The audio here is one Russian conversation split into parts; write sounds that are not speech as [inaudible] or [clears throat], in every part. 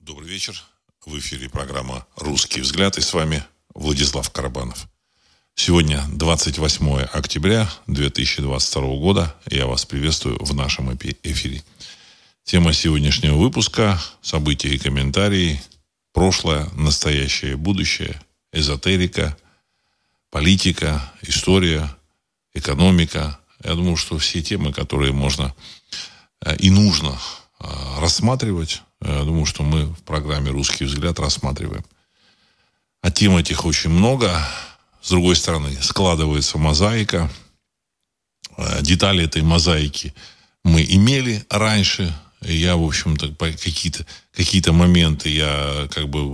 Добрый вечер. В эфире программа «Русский взгляд» и с вами Владислав Карабанов. Сегодня 28 октября 2022 года. Я вас приветствую в нашем эфире. Тема сегодняшнего выпуска – события и комментарии, прошлое, настоящее, будущее, эзотерика, политика, история, экономика. Я думаю, что все темы, которые можно э, и нужно э, рассматривать, думаю, что мы в программе «Русский взгляд» рассматриваем. А тем этих очень много. С другой стороны, складывается мозаика. Э, детали этой мозаики мы имели раньше. Я, в общем-то, какие-то какие моменты я как бы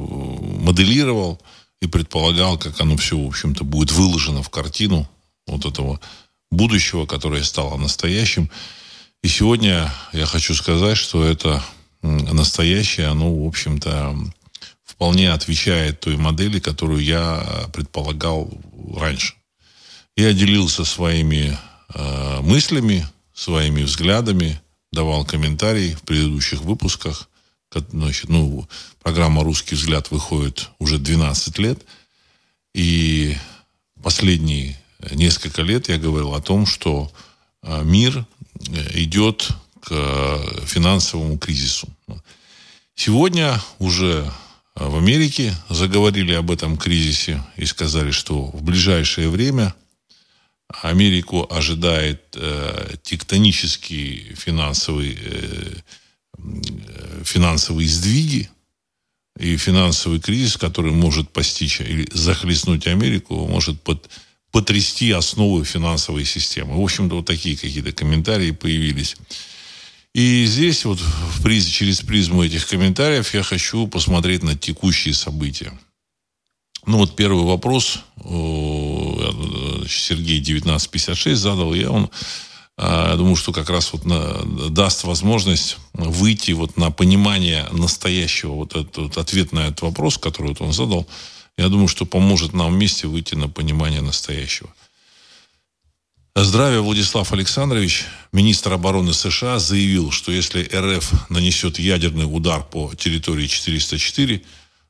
моделировал и предполагал, как оно все, в общем-то, будет выложено в картину вот этого будущего, которое стало настоящим. И сегодня я хочу сказать, что это настоящее, оно, в общем-то, вполне отвечает той модели, которую я предполагал раньше. Я делился своими э, мыслями, своими взглядами, давал комментарии в предыдущих выпусках. Значит, ну, программа «Русский взгляд» выходит уже 12 лет. И последние несколько лет я говорил о том, что э, мир э, идет к э, финансовому кризису. Сегодня уже э, в Америке заговорили об этом кризисе и сказали, что в ближайшее время Америку ожидает э, тектонические финансовые, э, финансовые сдвиги и финансовый кризис, который может постичь или захлестнуть Америку, может под, потрясти основы финансовой системы. В общем-то, вот такие какие-то комментарии появились. И здесь вот в приз, через призму этих комментариев я хочу посмотреть на текущие события. Ну вот первый вопрос Сергей 1956 задал, я он а, я думаю, что как раз вот на, даст возможность выйти вот на понимание настоящего, вот этот вот ответ на этот вопрос, который вот он задал, я думаю, что поможет нам вместе выйти на понимание настоящего. Здравия, Владислав Александрович. Министр обороны США заявил, что если РФ нанесет ядерный удар по территории 404,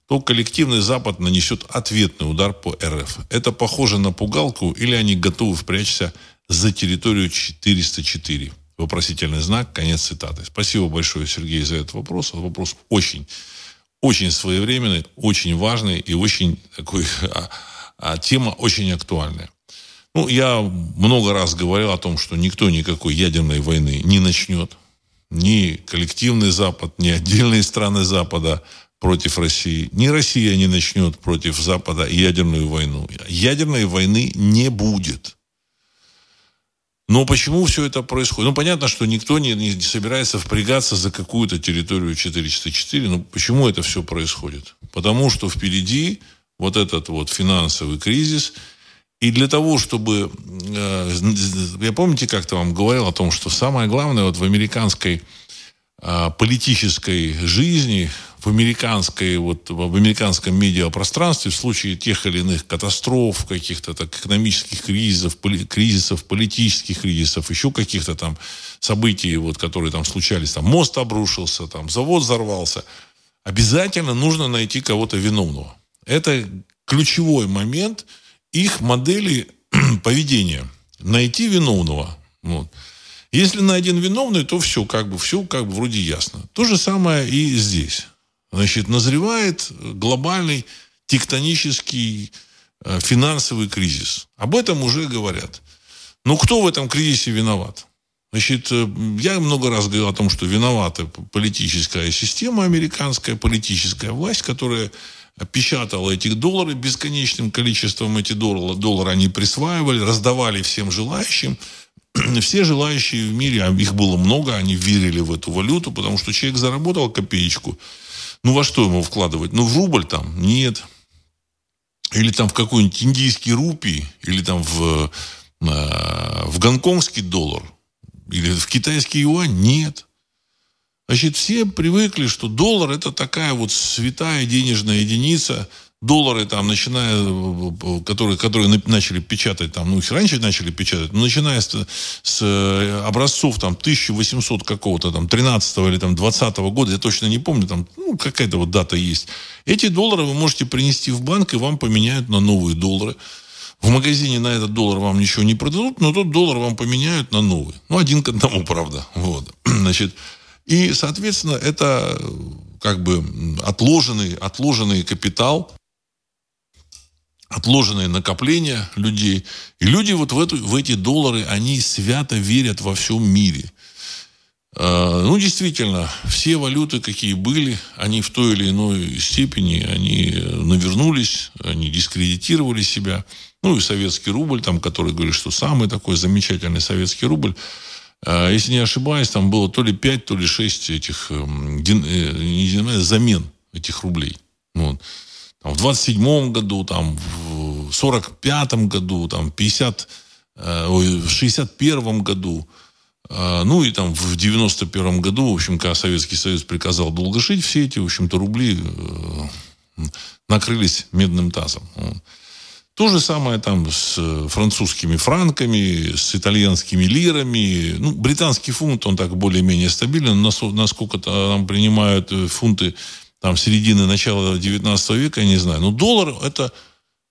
то коллективный Запад нанесет ответный удар по РФ. Это похоже на пугалку или они готовы впрячься за территорию 404? Вопросительный знак, конец цитаты. Спасибо большое, Сергей, за этот вопрос. Вопрос очень, очень своевременный, очень важный и очень такой, [laughs] а, а, тема очень актуальная. Ну, я много раз говорил о том, что никто никакой ядерной войны не начнет. Ни коллективный Запад, ни отдельные страны Запада против России. Ни Россия не начнет против Запада ядерную войну. Ядерной войны не будет. Но почему все это происходит? Ну, понятно, что никто не, не собирается впрягаться за какую-то территорию 404. Но почему это все происходит? Потому что впереди вот этот вот финансовый кризис – и для того, чтобы... Э, я помните, как-то вам говорил о том, что самое главное вот в американской э, политической жизни, в американской, вот, в американском медиапространстве в случае тех или иных катастроф, каких-то так, экономических кризисов, поли, кризисов, политических кризисов, еще каких-то там событий, вот, которые там случались, там мост обрушился, там завод взорвался, обязательно нужно найти кого-то виновного. Это ключевой момент – их модели [clears throat] поведения. Найти виновного. Вот. Если найден виновный, то все как бы, все как бы вроде ясно. То же самое и здесь. Значит, назревает глобальный тектонический э, финансовый кризис. Об этом уже говорят. Но кто в этом кризисе виноват? Значит, э, я много раз говорил о том, что виновата политическая система американская, политическая власть, которая печатала эти доллары бесконечным количеством эти доллары. Доллары они присваивали, раздавали всем желающим. [clears throat] Все желающие в мире, а их было много, они верили в эту валюту, потому что человек заработал копеечку. Ну, во что ему вкладывать? Ну, в рубль там? Нет. Или там в какой-нибудь индийский рупий, или там в, э, в гонконгский доллар, или в китайский юань? Нет. Значит, все привыкли, что доллар это такая вот святая денежная единица, доллары там, начиная, которые, которые начали печатать там, ну, их раньше начали печатать, но начиная с, с э, образцов там 1800 какого-то там 13 или там 20 года, я точно не помню, там, ну, какая-то вот дата есть. Эти доллары вы можете принести в банк, и вам поменяют на новые доллары. В магазине на этот доллар вам ничего не продадут, но тот доллар вам поменяют на новый. Ну, один к одному, правда. Вот. [clears throat] Значит, и, соответственно, это как бы отложенный, отложенный капитал, отложенные накопления людей. И люди вот в, эту, в эти доллары, они свято верят во всем мире. А, ну, действительно, все валюты, какие были, они в той или иной степени, они навернулись, они дискредитировали себя. Ну, и советский рубль, там, который говорит, что самый такой замечательный советский рубль, если не ошибаюсь, там было то ли 5, то ли 6 этих эм, э, замен этих рублей. Вот там, в 27 году, там, в 45 году, там, 50, э, ой, в 61 году, э, ну и там в 91 году, в общем, когда Советский Союз приказал долго жить, все эти, в общем-то, рубли э, накрылись медным тазом. То же самое там с французскими франками, с итальянскими лирами. Ну, британский фунт, он так более-менее стабилен. Насколько там принимают фунты там, середины, начала 19 века, я не знаю. Но доллар – это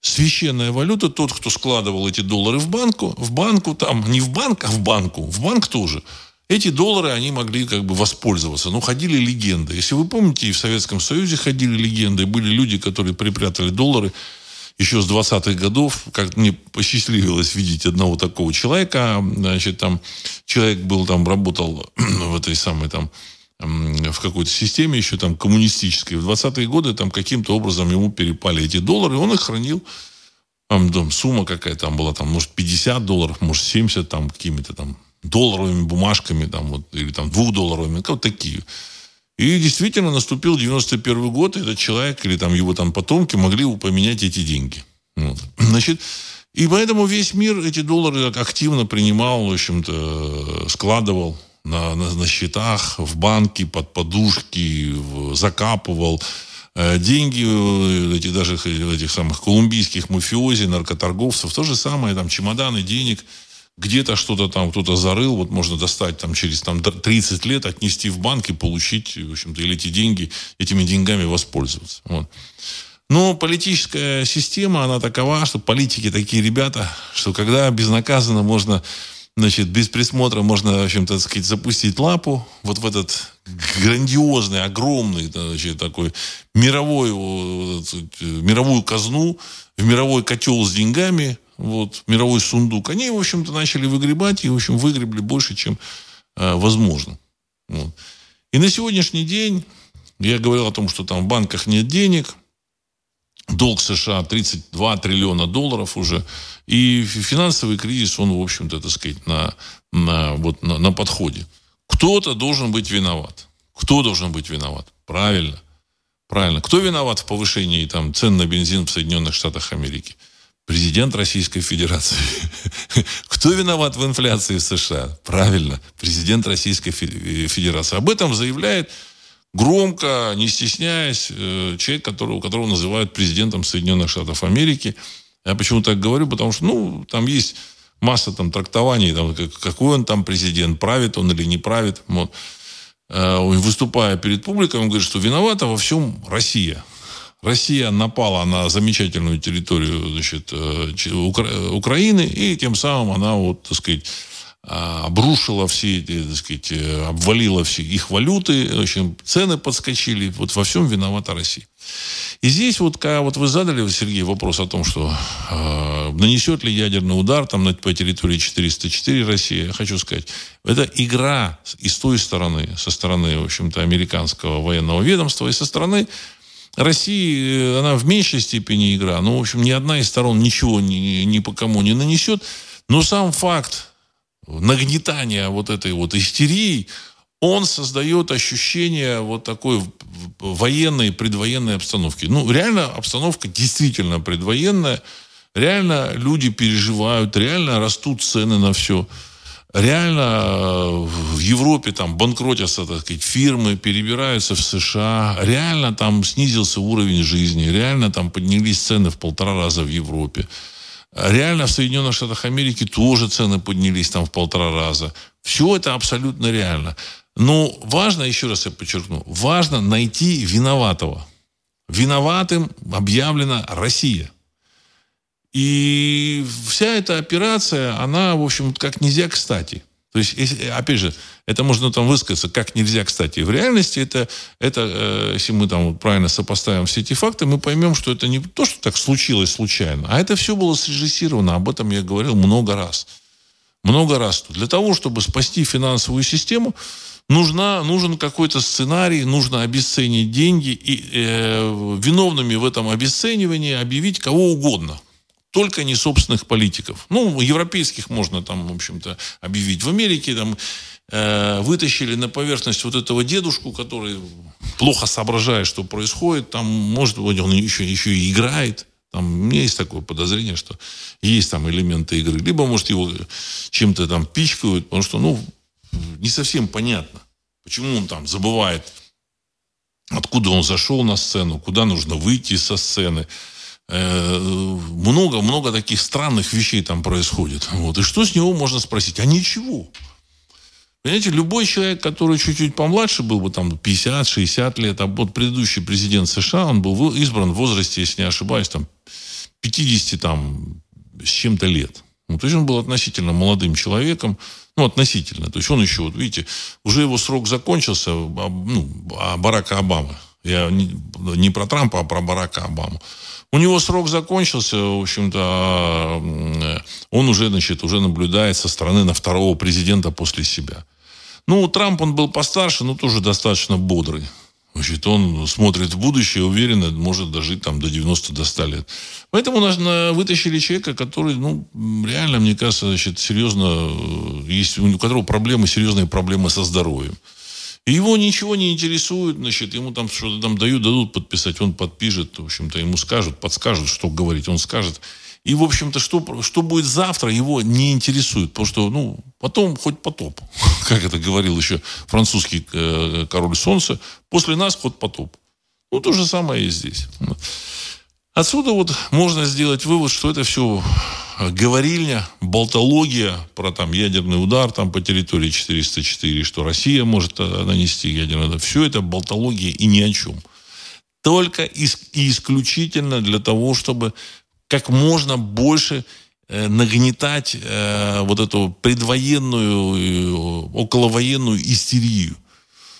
священная валюта. Тот, кто складывал эти доллары в банку, в банку там, не в банк, а в банку, в банк тоже. Эти доллары, они могли как бы воспользоваться. Но ходили легенды. Если вы помните, и в Советском Союзе ходили легенды. Были люди, которые припрятали доллары еще с 20-х годов, как мне посчастливилось видеть одного такого человека, значит, там человек был там, работал [clears throat] в этой самой там в какой-то системе еще там коммунистической. В 20-е годы там каким-то образом ему перепали эти доллары, и он их хранил. Там, там сумма какая там была, там, может, 50 долларов, может, 70 там какими-то там долларовыми бумажками, там, вот, или там двухдолларовыми, вот такие. И действительно наступил 91 год, и этот человек или там его там потомки могли поменять эти деньги. Вот. [clears throat] Значит, и поэтому весь мир эти доллары активно принимал, в общем-то, складывал на, на, на счетах, в банке, под подушки, в, закапывал э, деньги э, этих даже этих самых колумбийских мафиози, наркоторговцев, то же самое, там чемоданы денег, где-то что-то там кто-то зарыл, вот можно достать там через там 30 лет, отнести в банк и получить, в общем-то, или эти деньги, этими деньгами воспользоваться. Вот. Но политическая система, она такова, что политики такие ребята, что когда безнаказанно можно значит, без присмотра можно, в общем-то, сказать, запустить лапу вот в этот грандиозный, огромный, значит, такой мировой, мировую казну, в мировой котел с деньгами, вот, мировой сундук. Они, в общем-то, начали выгребать и, в общем, выгребли больше, чем э, возможно. Вот. И на сегодняшний день я говорил о том, что там в банках нет денег – долг США 32 триллиона долларов уже. И финансовый кризис, он, в общем-то, так сказать, на, на, вот, на, на подходе. Кто-то должен быть виноват. Кто должен быть виноват? Правильно. Правильно. Кто виноват в повышении там, цен на бензин в Соединенных Штатах Америки? Президент Российской Федерации. [laughs] Кто виноват в инфляции в США? Правильно. Президент Российской Федерации. Об этом заявляет громко, не стесняясь, э, человек, которого, которого называют президентом Соединенных Штатов Америки. Я почему так говорю? Потому что, ну, там есть масса там трактований, там, какой он там президент, правит он или не правит. Вот. Э, выступая перед публикой, он говорит, что виновата во всем Россия. Россия напала на замечательную территорию значит, э, Украины, и тем самым она, вот, так сказать, а, обрушила все эти, так сказать, э, обвалила все их валюты, в общем, цены подскочили. Вот во всем виновата Россия. И здесь вот, когда вот вы задали, Сергей, вопрос о том, что э, нанесет ли ядерный удар там, по территории 404 России, я хочу сказать, это игра и с той стороны, со стороны, в общем-то, американского военного ведомства, и со стороны России, э, она в меньшей степени игра. Ну, в общем, ни одна из сторон ничего ни, ни по кому не нанесет. Но сам факт нагнетания вот этой вот истерии, он создает ощущение вот такой военной, предвоенной обстановки. Ну, реально обстановка действительно предвоенная. Реально люди переживают, реально растут цены на все. Реально в Европе там банкротятся, так сказать, фирмы, перебираются в США, реально там снизился уровень жизни, реально там поднялись цены в полтора раза в Европе. Реально в Соединенных Штатах Америки тоже цены поднялись там в полтора раза. Все это абсолютно реально. Но важно, еще раз я подчеркну, важно найти виноватого. Виноватым объявлена Россия. И вся эта операция, она, в общем, как нельзя кстати. То есть, если, опять же, это можно там высказаться как нельзя кстати. В реальности это, это э, если мы там правильно сопоставим все эти факты, мы поймем, что это не то, что так случилось случайно, а это все было срежиссировано. Об этом я говорил много раз. Много раз. Для того, чтобы спасти финансовую систему, нужна, нужен какой-то сценарий, нужно обесценить деньги и э, виновными в этом обесценивании объявить кого угодно только не собственных политиков. Ну, европейских можно там, в общем-то, объявить. В Америке там э, вытащили на поверхность вот этого дедушку, который плохо соображает, что происходит. Там, может быть, он еще, еще и играет. Там, у меня есть такое подозрение, что есть там элементы игры. Либо, может, его чем-то там пичкают, потому что, ну, не совсем понятно, почему он там забывает, откуда он зашел на сцену, куда нужно выйти со сцены много-много э, таких странных вещей там происходит. Вот. И что с него можно спросить? А ничего. Понимаете, любой человек, который чуть-чуть помладше был бы, там, 50-60 лет, а вот предыдущий президент США, он был избран в возрасте, если не ошибаюсь, там, 50 там, с чем-то лет. Ну, то есть он был относительно молодым человеком, ну, относительно. То есть он еще, вот видите, уже его срок закончился, а, ну, а Барака Обамы. Я не, не про Трампа, а про Барака Обаму. У него срок закончился, в общем-то, он уже, значит, уже наблюдает со стороны на второго президента после себя. Ну, Трамп, он был постарше, но тоже достаточно бодрый. Значит, он смотрит в будущее, уверенно может дожить там до 90 до 100 лет. Поэтому нас вытащили человека, который, ну, реально, мне кажется, значит, серьезно, э, есть у которого проблемы, серьезные проблемы со здоровьем. И его ничего не интересует, значит, ему там что-то там дают, дадут подписать, он подпишет, в общем-то, ему скажут, подскажут, что говорить, он скажет. И, в общем-то, что, что будет завтра, его не интересует, потому что, ну, потом хоть потоп, [laughs] как это говорил еще французский э, король солнца, после нас хоть потоп. Ну, то же самое и здесь. Отсюда вот можно сделать вывод, что это все говорильня, болтология про там ядерный удар там по территории 404, что Россия может э, нанести ядерный удар. Все это болтология и ни о чем. Только и исключительно для того, чтобы как можно больше э, нагнетать э, вот эту предвоенную, околовоенную истерию.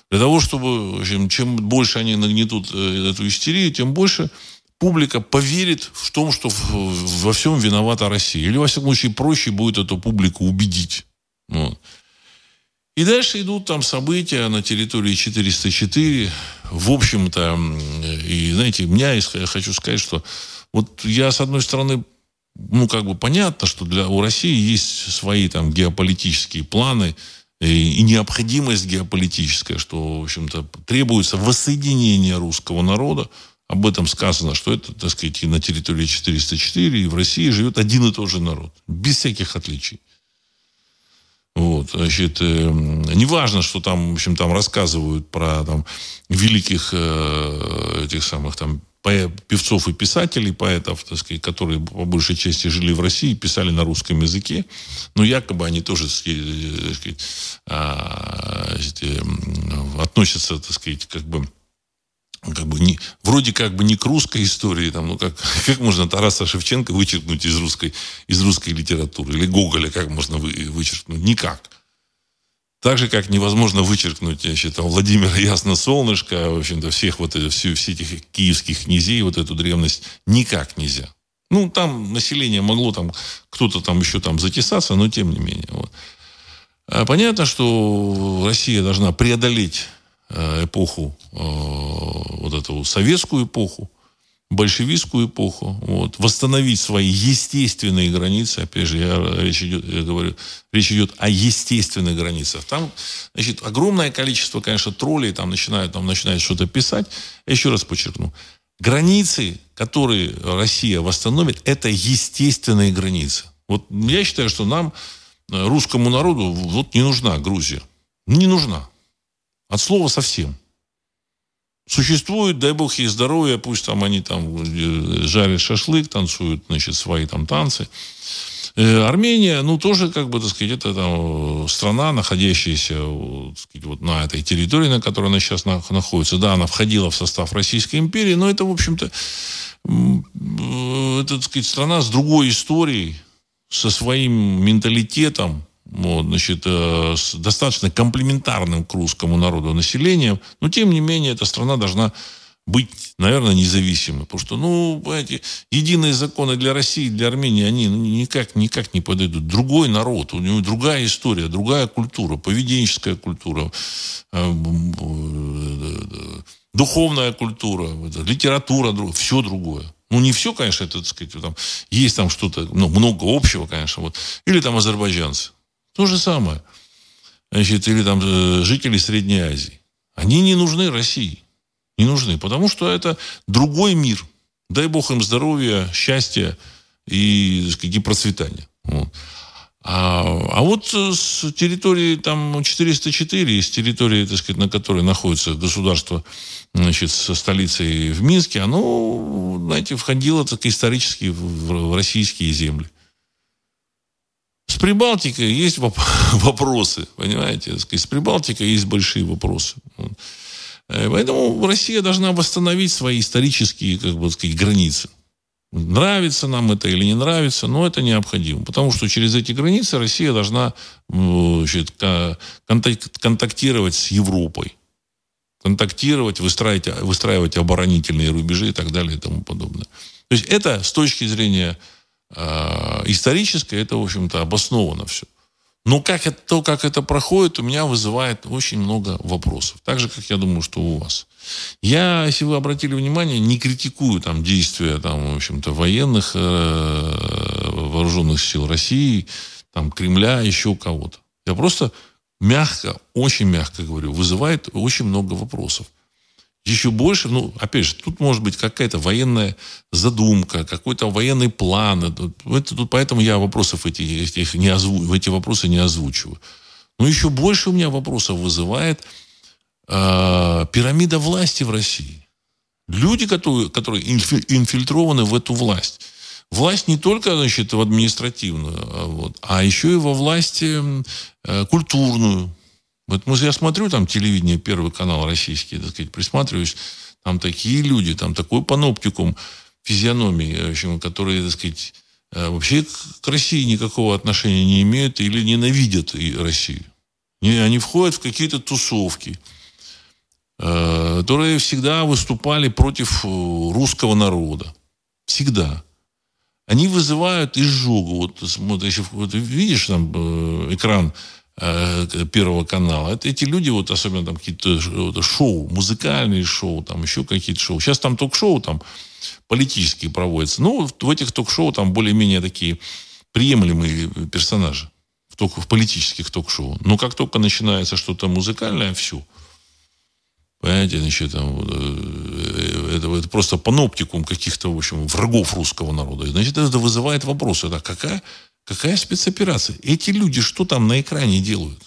Для того, чтобы, в общем, чем больше они нагнетут эту истерию, тем больше публика поверит в том, что во всем виновата Россия. Или, во всяком случае, проще будет эту публику убедить. Вот. И дальше идут там события на территории 404. В общем-то, и знаете, меня, я хочу сказать, что вот я, с одной стороны, ну, как бы понятно, что для, у России есть свои там геополитические планы и, и необходимость геополитическая, что, в общем-то, требуется воссоединение русского народа, об этом сказано, что это, так сказать, и на территории 404, и в России живет один и тот же народ, без всяких отличий. Вот, значит, э, неважно, что там, в общем, там рассказывают про там великих э, этих самых там певцов и писателей, поэтов, так сказать, которые по большей части жили в России, писали на русском языке, но якобы они тоже э, так сказать, а, э, относятся, так сказать, как бы как бы не, вроде как бы не к русской истории, там, ну как, [laughs] как можно Тараса Шевченко вычеркнуть из русской, из русской литературы? Или Гоголя как можно вы, вычеркнуть? Никак. Так же, как невозможно вычеркнуть, я считаю, Владимира Ясно Солнышко, в общем-то, всех вот этих, все, все этих киевских князей, вот эту древность, никак нельзя. Ну, там население могло там, кто-то там еще там затесаться, но тем не менее. Вот. А понятно, что Россия должна преодолеть эпоху, э, вот эту советскую эпоху, большевистскую эпоху, вот, восстановить свои естественные границы, опять же, я, речь идет, я говорю, речь идет о естественных границах. Там, значит, огромное количество, конечно, троллей там начинают, там начинают что-то писать. Я еще раз подчеркну. Границы, которые Россия восстановит, это естественные границы. Вот я считаю, что нам русскому народу вот не нужна Грузия. Не нужна. От слова совсем. Существует, дай бог ей здоровья, пусть там они там э, жарят шашлык, танцуют, значит, свои там танцы. Э, Армения, ну, тоже, как бы, так сказать, это там, страна, находящаяся так сказать, вот на этой территории, на которой она сейчас находится. Да, она входила в состав Российской империи, но это, в общем-то, это, так сказать, страна с другой историей, со своим менталитетом, вот, значит, э, с достаточно комплементарным к русскому народу населением, но тем не менее эта страна должна быть, наверное, независимой. Потому что, ну, понимаете, единые законы для России, для Армении, они никак, никак не подойдут. Другой народ, у него другая история, другая культура, поведенческая культура, э, э, духовная культура, литература, все другое. Ну, не все, конечно, это, так сказать, там, есть там что-то, ну, много общего, конечно, вот. Или там азербайджанцы. То же самое. Значит, или там э, жители Средней Азии. Они не нужны России. Не нужны, потому что это другой мир. Дай бог им здоровья, счастья и, и процветания. Вот. А, а вот с территории там 404, с территории, так сказать, на которой находится государство значит, со столицей в Минске, оно, знаете, входило так исторически в, в российские земли. С Прибалтикой есть [laughs] вопросы, понимаете? С Прибалтикой есть большие вопросы. Э, поэтому Россия должна восстановить свои исторические, как бы сказать, границы. Нравится нам это или не нравится, но это необходимо. Потому что через эти границы Россия должна значит, контактировать с Европой. Контактировать, выстраивать, выстраивать оборонительные рубежи и так далее и тому подобное. То есть это с точки зрения э, исторической, это, в общем-то, обосновано все. Но как это, то, как это проходит, у меня вызывает очень много вопросов. Так же, как я думаю, что у вас. Я, если вы обратили внимание, не критикую там действия там, в общем-то, военных э, вооруженных сил России, там, Кремля, еще кого-то. Я просто мягко, очень мягко говорю, вызывает очень много вопросов еще больше, ну, опять же, тут может быть какая-то военная задумка, какой-то военный план. Это, тут, поэтому я вопросов эти, этих не озву, эти вопросы не озвучиваю. Но еще больше у меня вопросов вызывает э, пирамида власти в России. Люди, которые, которые инфильтрованы в эту власть. Власть не только, значит, в административную, а вот, а еще и во власти э, культурную, вот я смотрю там телевидение, Первый канал российский, так сказать, присматриваюсь, там такие люди, там такой паноптикум физиономии, в общем, которые, так сказать, э, вообще к России никакого отношения не имеют или ненавидят Россию. Они входят в какие-то тусовки, э, которые всегда выступали против э, русского народа. Всегда. Они вызывают изжогу. Вот, вот, если, вот видишь там экран Первого канала. Это эти люди, вот особенно там какие-то шоу, музыкальные шоу, там еще какие-то шоу. Сейчас там ток-шоу там политические проводятся. Ну, в этих ток-шоу там более-менее такие приемлемые персонажи в, ток, в политических ток-шоу. Но как только начинается что-то музыкальное, все. Понимаете, значит, там, э, это, это просто паноптикум каких-то, в общем, врагов русского народа. Значит, это вызывает вопросы. Это какая Какая спецоперация? Эти люди что там на экране делают?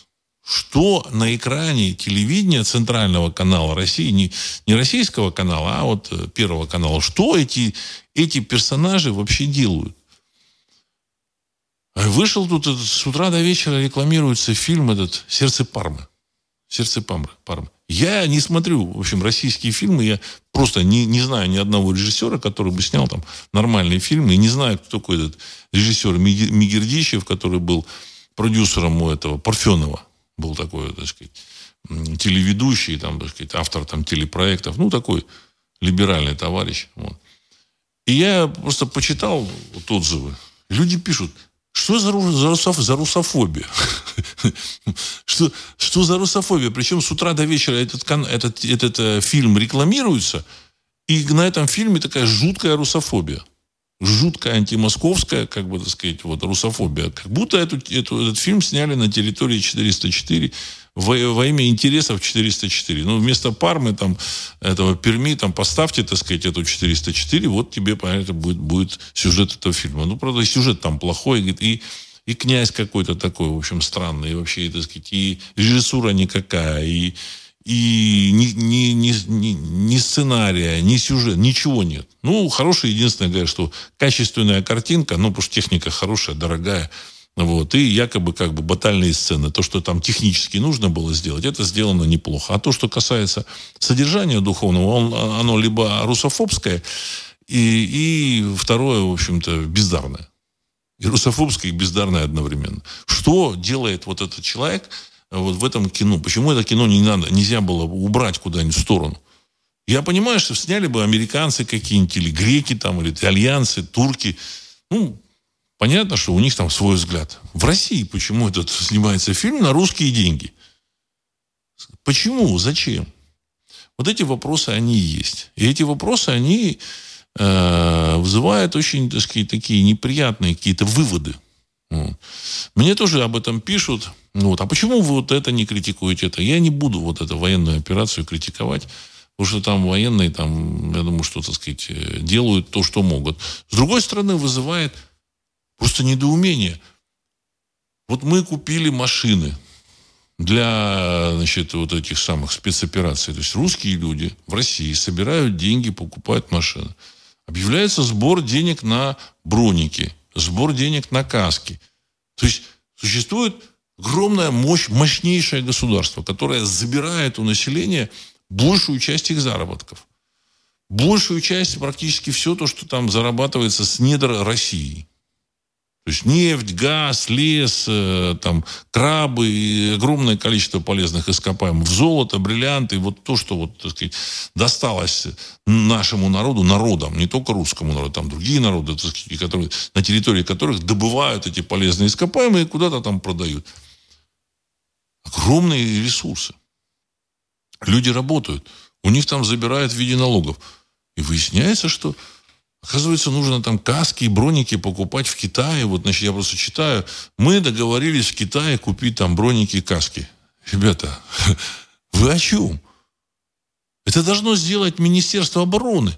Что на экране телевидения центрального канала России, не, не российского канала, а вот э, первого канала, что эти, эти персонажи вообще делают? Вышел тут с утра до вечера рекламируется фильм этот «Сердце Пармы». «Сердце Пармы». Я не смотрю, в общем, российские фильмы. Я просто не, не знаю ни одного режиссера, который бы снял там нормальные фильмы. И не знаю, кто такой этот режиссер Мигердичев, который был продюсером у этого Парфенова. Был такой, так сказать, телеведущий, там, так сказать, автор там, телепроектов. Ну, такой либеральный товарищ. Вот. И я просто почитал вот отзывы. Люди пишут, что за, за, за русофобия? [laughs] что, что за русофобия? Причем с утра до вечера этот, этот, этот э, фильм рекламируется, и на этом фильме такая жуткая русофобия. Жуткая антимосковская, как бы так сказать, вот, русофобия. Как будто эту, эту, этот фильм сняли на территории 404 во, во имя интересов 404. Ну, вместо Пармы, там, этого Перми, там, поставьте, так сказать, эту 404, вот тебе, понятно, будет, будет сюжет этого фильма. Ну, правда, сюжет там плохой, и и князь какой-то такой, в общем, странный, и вообще, так сказать, и режиссура никакая, и, и ни, ни, ни, ни, сценария, ни сюжет, ничего нет. Ну, хорошее, единственное, говорят, что качественная картинка, ну, потому что техника хорошая, дорогая, вот, и якобы как бы батальные сцены. То, что там технически нужно было сделать, это сделано неплохо. А то, что касается содержания духовного, он, оно либо русофобское, и, и второе, в общем-то, бездарное. И русофобское, и бездарное одновременно. Что делает вот этот человек – вот в этом кино. Почему это кино не надо, нельзя было убрать куда-нибудь в сторону? Я понимаю, что сняли бы американцы какие-нибудь, или греки там, или итальянцы, турки. Ну, понятно, что у них там свой взгляд. В России почему этот снимается фильм на русские деньги? Почему? Зачем? Вот эти вопросы, они есть. И эти вопросы, они э, вызывают очень, так сказать, такие неприятные какие-то выводы. Мне тоже об этом пишут. Вот. А почему вы вот это не критикуете? Это? Я не буду вот эту военную операцию критиковать. Потому что там военные, там, я думаю, что, так сказать, э, делают то, что могут. С другой стороны, вызывает просто недоумение. Вот мы купили машины для, значит, вот этих самых спецопераций. То есть русские люди в России собирают деньги, покупают машины. Объявляется сбор денег на броники, сбор денег на каски. То есть существует огромная мощь, мощнейшее государство, которое забирает у населения большую часть их заработков. Большую часть, практически все то, что там зарабатывается с недр России. То есть нефть, газ, лес, э, там, крабы и огромное количество полезных ископаемых. Золото, бриллианты. Вот то, что вот, так сказать, досталось нашему народу, народам, не только русскому народу, там другие народы, так сказать, которые, на территории которых добывают эти полезные ископаемые и куда-то там продают. Огромные ресурсы. Люди работают. У них там забирают в виде налогов. И выясняется, что Оказывается, нужно там каски и броники покупать в Китае. Вот, значит, я просто читаю. Мы договорились в Китае купить там броники и каски. Ребята, [laughs] вы о чем? Это должно сделать Министерство обороны.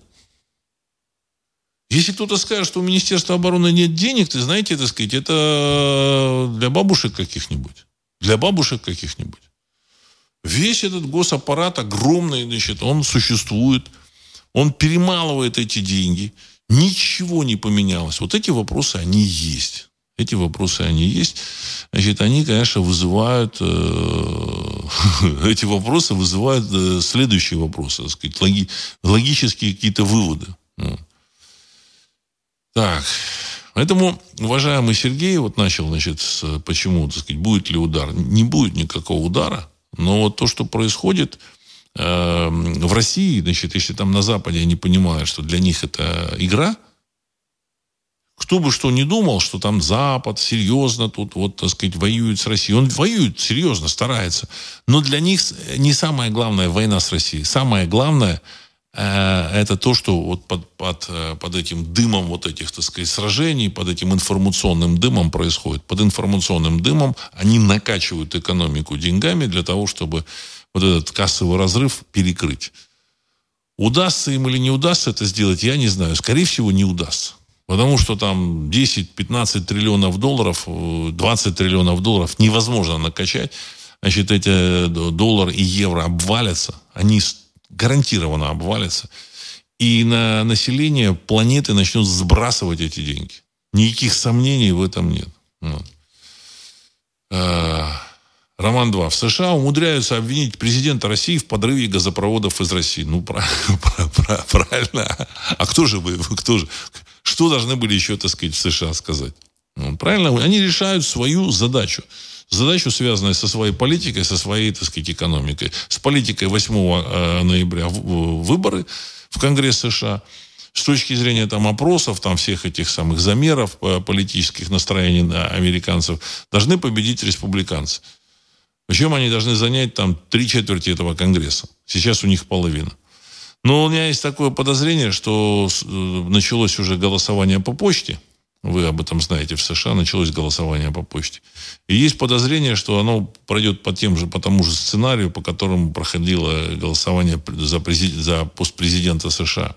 Если кто-то скажет, что у Министерства обороны нет денег, ты знаете, это сказать, это для бабушек каких-нибудь. Для бабушек каких-нибудь. Весь этот госаппарат огромный, значит, он существует, он перемалывает эти деньги – Ничего не поменялось. Вот эти вопросы, они есть. Эти вопросы, они есть. Значит, они, конечно, вызывают... Э, [laughs] эти вопросы вызывают э, следующие вопросы, так сказать, логи, логические какие-то выводы. Ну. Так. Поэтому, уважаемый Сергей, вот начал, значит, с, почему, так сказать, будет ли удар. Не будет никакого удара. Но вот то, что происходит, в России, значит, если там на Западе они понимают, что для них это игра, кто бы что ни думал, что там Запад серьезно тут, вот, так сказать, воюет с Россией. Он воюет серьезно, старается. Но для них не самая главная война с Россией. Самое главное э, это то, что вот под, под, э, под этим дымом вот этих, так сказать, сражений, под этим информационным дымом происходит. Под информационным дымом они накачивают экономику деньгами для того, чтобы вот этот кассовый разрыв перекрыть. Удастся им или не удастся это сделать, я не знаю. Скорее всего, не удастся. Потому что там 10-15 триллионов долларов, 20 триллионов долларов невозможно накачать. Значит, эти э, доллар и евро обвалятся. Они гарантированно обвалятся. И на население планеты начнут сбрасывать эти деньги. Никаких сомнений в этом нет. Вот. Роман 2. В США умудряются обвинить президента России в подрыве газопроводов из России. Ну, [laughs] правильно. А кто же вы? Кто же? Что должны были еще, так сказать, в США сказать? Ну, правильно. Они решают свою задачу. Задачу, связанную со своей политикой, со своей, так сказать, экономикой. С политикой 8 э, ноября выборы в Конгресс США с точки зрения там опросов, там всех этих самых замеров э, политических настроений американцев, должны победить республиканцы. Причем они должны занять там три четверти этого Конгресса. Сейчас у них половина. Но у меня есть такое подозрение, что э, началось уже голосование по почте. Вы об этом знаете, в США началось голосование по почте. И есть подозрение, что оно пройдет по, тем же, по тому же сценарию, по которому проходило голосование за, президент, за пост президента США.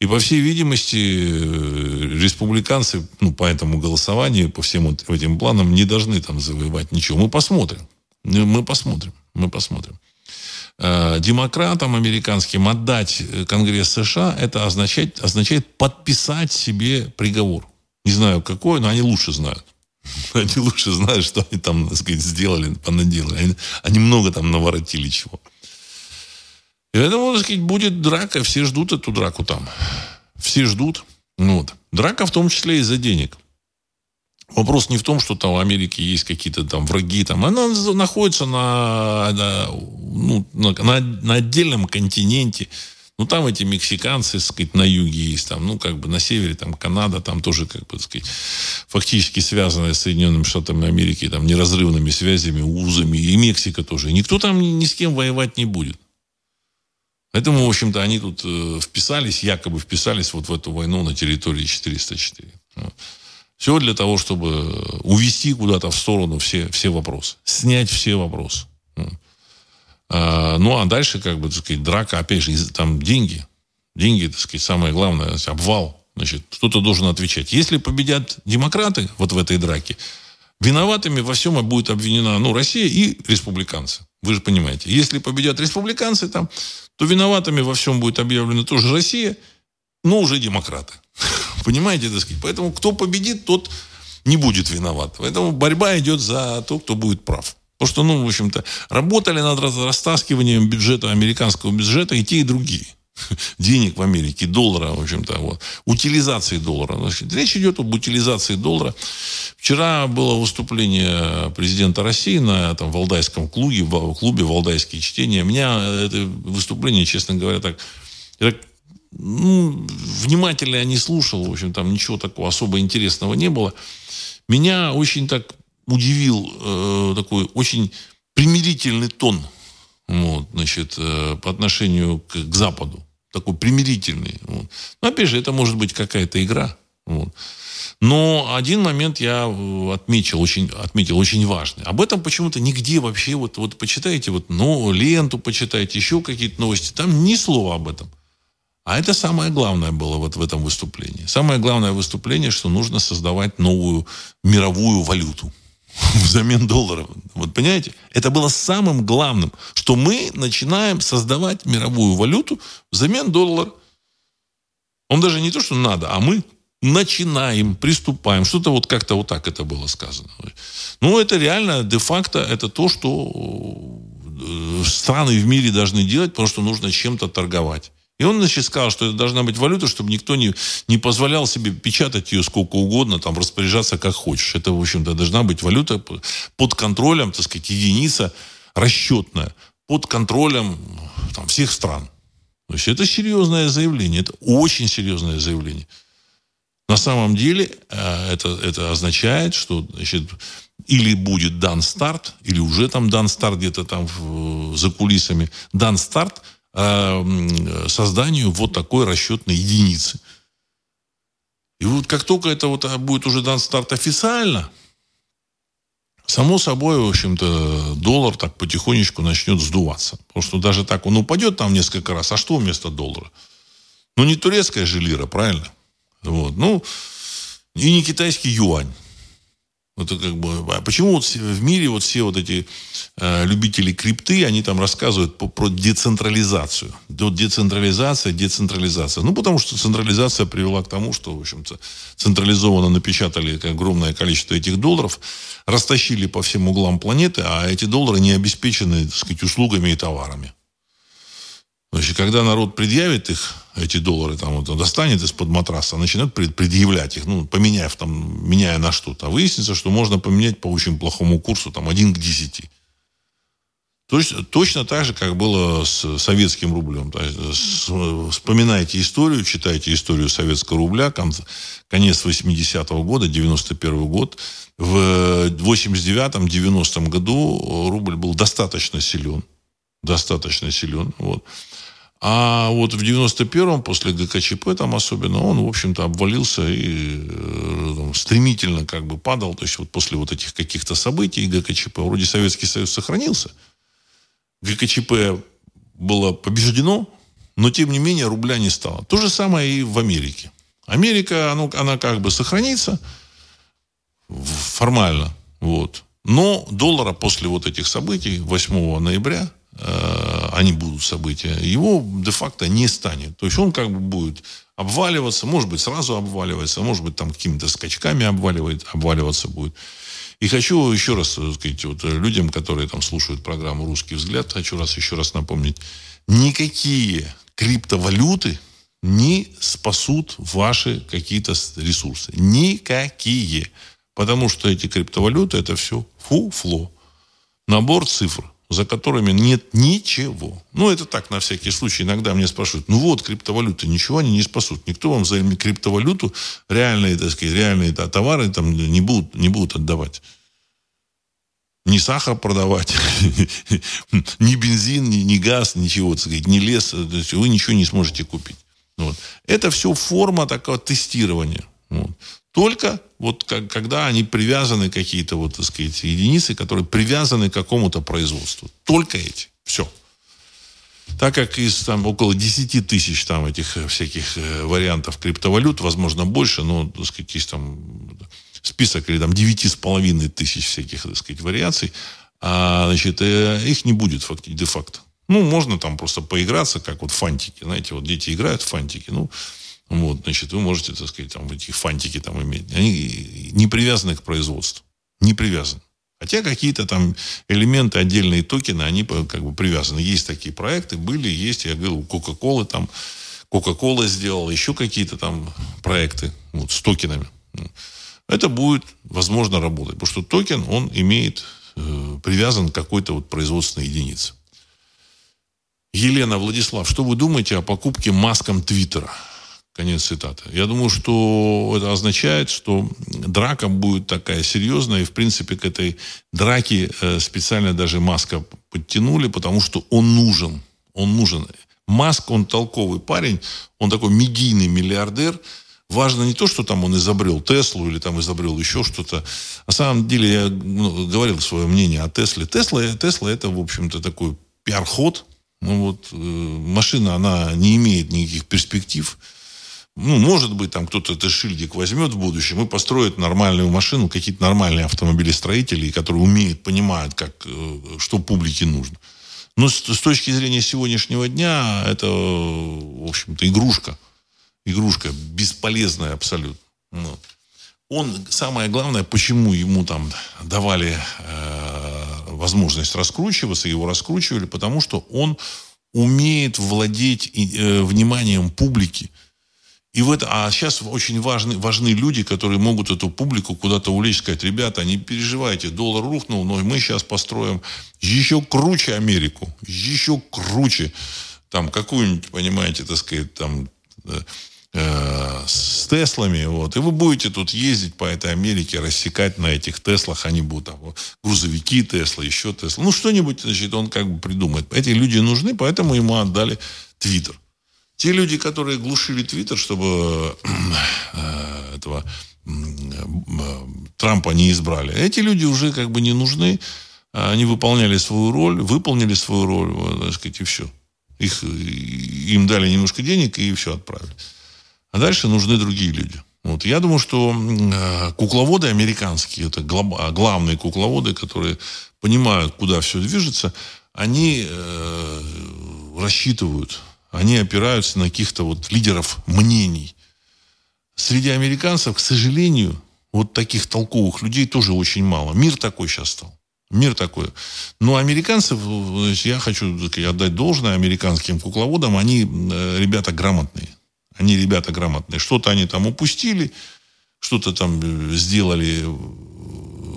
И, по всей видимости, республиканцы, ну, по этому голосованию, по всем этим планам, не должны там завоевать ничего. Мы посмотрим. Мы посмотрим. Мы посмотрим. Э, демократам американским отдать Конгресс США, это означает, означает подписать себе приговор. Не знаю какой, но они лучше знают. [laughs] Они лучше знают, что они там, так сказать, сделали, понаделали. Они, они много там наворотили чего. И поэтому, так сказать, будет драка. Все ждут эту драку там. Все ждут. Ну вот. Драка в том числе из-за денег. Вопрос не в том, что там в Америке есть какие-то там враги. Там. Она находится на, на, ну, на, на отдельном континенте. Ну, там эти мексиканцы, так сказать, на юге есть, там, ну, как бы на севере, там, Канада, там тоже, как бы, так сказать, фактически связанная с Соединенными Штатами Америки, там, неразрывными связями, узами, и Мексика тоже. никто там ни, ни с кем воевать не будет. Поэтому, в общем-то, они тут э, вписались, якобы вписались вот в эту войну на территории 404. Все для того, чтобы увести куда-то в сторону все, все вопросы. Снять все вопросы. А, ну, а дальше, как бы, так сказать, драка, опять же, там деньги. Деньги, так сказать, самое главное, обвал. Значит, кто-то должен отвечать. Если победят демократы вот в этой драке, виноватыми во всем будет обвинена, ну, Россия и республиканцы. Вы же понимаете. Если победят республиканцы там, то виноватыми во всем будет объявлена тоже Россия, но уже демократы. Понимаете, так сказать? Поэтому кто победит, тот не будет виноват. Поэтому борьба идет за то, кто будет прав. Потому что, ну, в общем-то, работали над растаскиванием бюджета, американского бюджета и те, и другие. [laughs] Денег в Америке, доллара, в общем-то, вот. Утилизации доллара. Значит, речь идет об утилизации доллара. Вчера было выступление президента России на там, Валдайском клубе, в клубе «Валдайские чтения». Меня это выступление, честно говоря, так, я так ну, внимательно я не слушал, в общем, там ничего такого особо интересного не было. Меня очень так удивил э, такой очень примирительный тон вот, значит, э, по отношению к, к Западу. Такой примирительный. Вот. Но, опять же, это может быть какая-то игра. Вот. Но один момент я э, отметил очень, отметил очень важный. Об этом почему-то нигде вообще, вот, вот почитайте, вот, ну, ленту почитайте, еще какие-то новости, там ни слова об этом. А это самое главное было вот в этом выступлении. Самое главное выступление, что нужно создавать новую мировую валюту [laughs] взамен доллара. Вот понимаете? Это было самым главным, что мы начинаем создавать мировую валюту взамен доллара. Он даже не то, что надо, а мы начинаем, приступаем. Что-то вот как-то вот так это было сказано. Ну, это реально, де-факто, это то, что э, страны в мире должны делать, потому что нужно чем-то торговать. И он, значит, сказал, что это должна быть валюта, чтобы никто не, не позволял себе печатать ее сколько угодно, там, распоряжаться как хочешь. Это, в общем-то, должна быть валюта под контролем, так сказать, единица расчетная, под контролем там, всех стран. То есть это серьезное заявление, это очень серьезное заявление. На самом деле э, это, это означает, что значит, или будет дан старт, или уже там дан старт где-то там в, за кулисами, дан старт – созданию вот такой расчетной единицы. И вот как только это вот а, будет уже дан старт официально, само собой, в общем-то, доллар так потихонечку начнет сдуваться. Потому что даже так он упадет там несколько раз, а что вместо доллара? Ну, не турецкая же лира, правильно? Вот. Ну, и не китайский юань. Это как бы, а почему вот в мире вот все вот эти э, любители крипты, они там рассказывают по, про децентрализацию. Вот децентрализация, децентрализация. Ну, потому что централизация привела к тому, что, в общем-то, централизованно напечатали огромное количество этих долларов, растащили по всем углам планеты, а эти доллары не обеспечены, так сказать, услугами и товарами. Значит, когда народ предъявит их, эти доллары, там, вот, достанет из-под матраса, начинает предъявлять их, ну, поменяв там, меняя на что-то. А выяснится, что можно поменять по очень плохому курсу, там, 1 к 10. То есть, точно так же, как было с советским рублем. Есть, вспоминайте историю, читайте историю советского рубля, конец 80-го года, 91 год. В 89-90 году рубль был достаточно силен. Достаточно силен. Вот. А вот в 91-м, после ГКЧП там особенно, он, в общем-то, обвалился и э, там, стремительно как бы падал. То есть вот после вот этих каких-то событий ГКЧП, вроде Советский Союз сохранился. ГКЧП было побеждено, но тем не менее рубля не стало. То же самое и в Америке. Америка, она, она как бы сохранится формально, вот. Но доллара после вот этих событий 8 ноября, они будут события, его де-факто не станет. То есть он как бы будет обваливаться, может быть, сразу обваливается, может быть, там какими-то скачками обваливает, обваливаться будет. И хочу еще раз сказать, вот, людям, которые там слушают программу «Русский взгляд», хочу раз еще раз напомнить, никакие криптовалюты не спасут ваши какие-то ресурсы. Никакие. Потому что эти криптовалюты это все фуфло. Набор цифр, за которыми нет ничего. Ну, это так, на всякий случай. Иногда мне спрашивают, ну вот, криптовалюты, ничего они не спасут. Никто вам за криптовалюту реальные, так сказать, реальные да, товары там не будут, не будут отдавать. Ни сахар продавать, [laughs] ни бензин, ни газ, ничего, так сказать, ни лес. Вы ничего не сможете купить. Вот. Это все форма такого тестирования. Вот. Только вот как, когда они привязаны какие-то вот, так сказать, единицы, которые привязаны к какому-то производству. Только эти. Все. Так как из там около 10 тысяч там этих э, всяких э, вариантов криптовалют, возможно, больше, но, так сказать, есть там список или там 9,5 тысяч всяких, так сказать, вариаций, а, значит, э, их не будет фактически, де-факто. Ну, можно там просто поиграться, как вот фантики. Знаете, вот дети играют в фантики. Ну, вот, значит, вы можете, так сказать, там, эти фантики там иметь. Они не привязаны к производству. Не привязаны. Хотя какие-то там элементы, отдельные токены, они как бы привязаны. Есть такие проекты, были, есть. Я говорил, у Кока-Колы там, Кока-Кола сделала, еще какие-то там проекты вот, с токенами. Это будет, возможно, работать. Потому что токен, он имеет, э, привязан к какой-то вот производственной единице. Елена, Владислав, что вы думаете о покупке маском Твиттера? Конец цитаты. Я думаю, что это означает, что драка будет такая серьезная, и, в принципе, к этой драке э, специально даже Маска подтянули, потому что он нужен. Он нужен. Маск, он толковый парень, он такой медийный миллиардер. Важно не то, что там он изобрел Теслу или там изобрел еще что-то. На самом деле, я ну, говорил свое мнение о Тесле. Тесла, Тесла это, в общем-то, такой пиар-ход. Ну, вот, э, машина, она не имеет никаких перспектив ну, может быть, там кто-то этот шильдик возьмет в будущем и построит нормальную машину, какие-то нормальные автомобилестроители, которые умеют, понимают, как, э, что публике нужно. Но с, с точки зрения сегодняшнего дня, это, в общем-то, игрушка. Игрушка бесполезная абсолютно. Вот. Он, самое главное, почему ему там давали э, возможность раскручиваться, его раскручивали, потому что он умеет владеть э, вниманием публики. И в это, а сейчас очень важны, важны люди, которые могут эту публику куда-то увлечь, сказать, ребята, не переживайте, доллар рухнул, но мы сейчас построим еще круче Америку, еще круче, там, какую-нибудь, понимаете, так сказать, там, э, э, с Теслами, вот, и вы будете тут ездить по этой Америке, рассекать на этих Теслах, они будут там, грузовики Тесла, еще Тесла, ну, что-нибудь, значит, он как бы придумает. Эти люди нужны, поэтому ему отдали Твиттер. Те люди, которые глушили Твиттер, чтобы э, этого э, Трампа не избрали, эти люди уже как бы не нужны. Они выполняли свою роль, выполнили свою роль, так сказать, и все. Их, им дали немножко денег и все отправили. А дальше нужны другие люди. Вот. Я думаю, что э, кукловоды американские, это главные кукловоды, которые понимают, куда все движется, они э, рассчитывают они опираются на каких-то вот лидеров мнений. Среди американцев, к сожалению, вот таких толковых людей тоже очень мало. Мир такой сейчас стал. Мир такой. Но американцев, я хочу отдать должное американским кукловодам, они э, ребята грамотные. Они ребята грамотные. Что-то они там упустили, что-то там э, сделали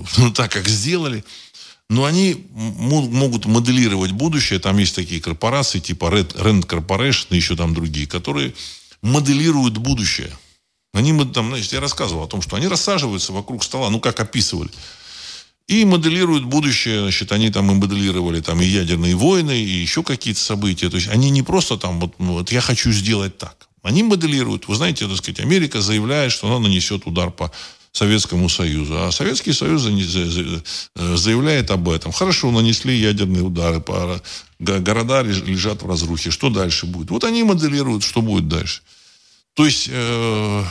[laughs] ну, так, как сделали. Но они могут моделировать будущее. Там есть такие корпорации, типа Rand Corporation и еще там другие, которые моделируют будущее. Они, там, значит, я рассказывал о том, что они рассаживаются вокруг стола, ну, как описывали. И моделируют будущее, значит, они там и моделировали там и ядерные войны, и еще какие-то события. То есть они не просто там, вот, ну, вот я хочу сделать так. Они моделируют. Вы знаете, так сказать, Америка заявляет, что она нанесет удар по Советскому Союзу. А Советский Союз заявляет об этом. Хорошо, нанесли ядерные удары по города лежат в разрухе. Что дальше будет? Вот они моделируют, что будет дальше. То есть э,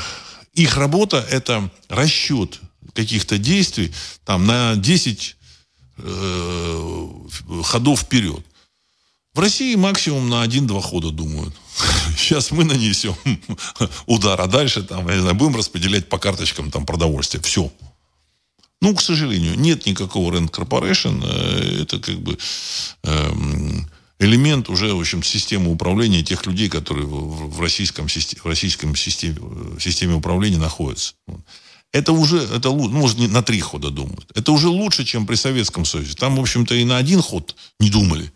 их работа – это расчет каких-то действий там, на 10 э, ходов вперед. В России максимум на один-два хода думают. [laughs] Сейчас мы нанесем [laughs] удар, а дальше там, я не знаю, будем распределять по карточкам там продовольствие. Все. Ну, к сожалению, нет никакого Rent Corporation. Э, это как бы эм, элемент уже, в общем, системы управления тех людей, которые в российском, в российском системе, системе управления находятся. Это уже, это, ну, может, на три хода думают. Это уже лучше, чем при Советском Союзе. Там, в общем-то, и на один ход не думали.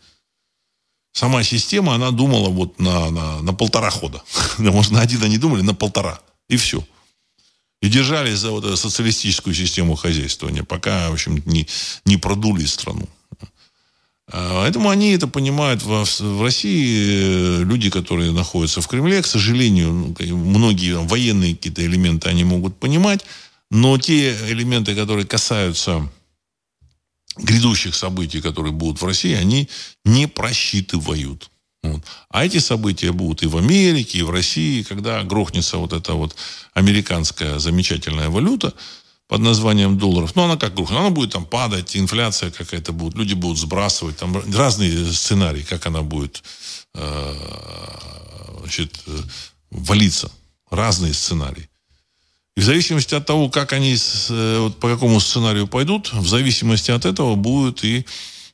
Сама система, она думала вот на, на, на полтора хода. [laughs] Может, на один они думали, на полтора. И все. И держались за вот эту социалистическую систему хозяйствования, пока, в общем, не, не продули страну. А, поэтому они это понимают. В, в России э, люди, которые находятся в Кремле, к сожалению, ну, многие военные какие-то элементы они могут понимать, но те элементы, которые касаются грядущих событий, которые будут в России, они не просчитывают. Вот. А эти события будут и в Америке, и в России, когда грохнется вот эта вот американская замечательная валюта под названием долларов. Ну, она как грохнет? Она будет там падать, инфляция какая-то будет, люди будут сбрасывать, там разные сценарии, как она будет э, значит, э, валиться. Разные сценарии. И в зависимости от того, как они э, вот, по какому сценарию пойдут, в зависимости от этого будут и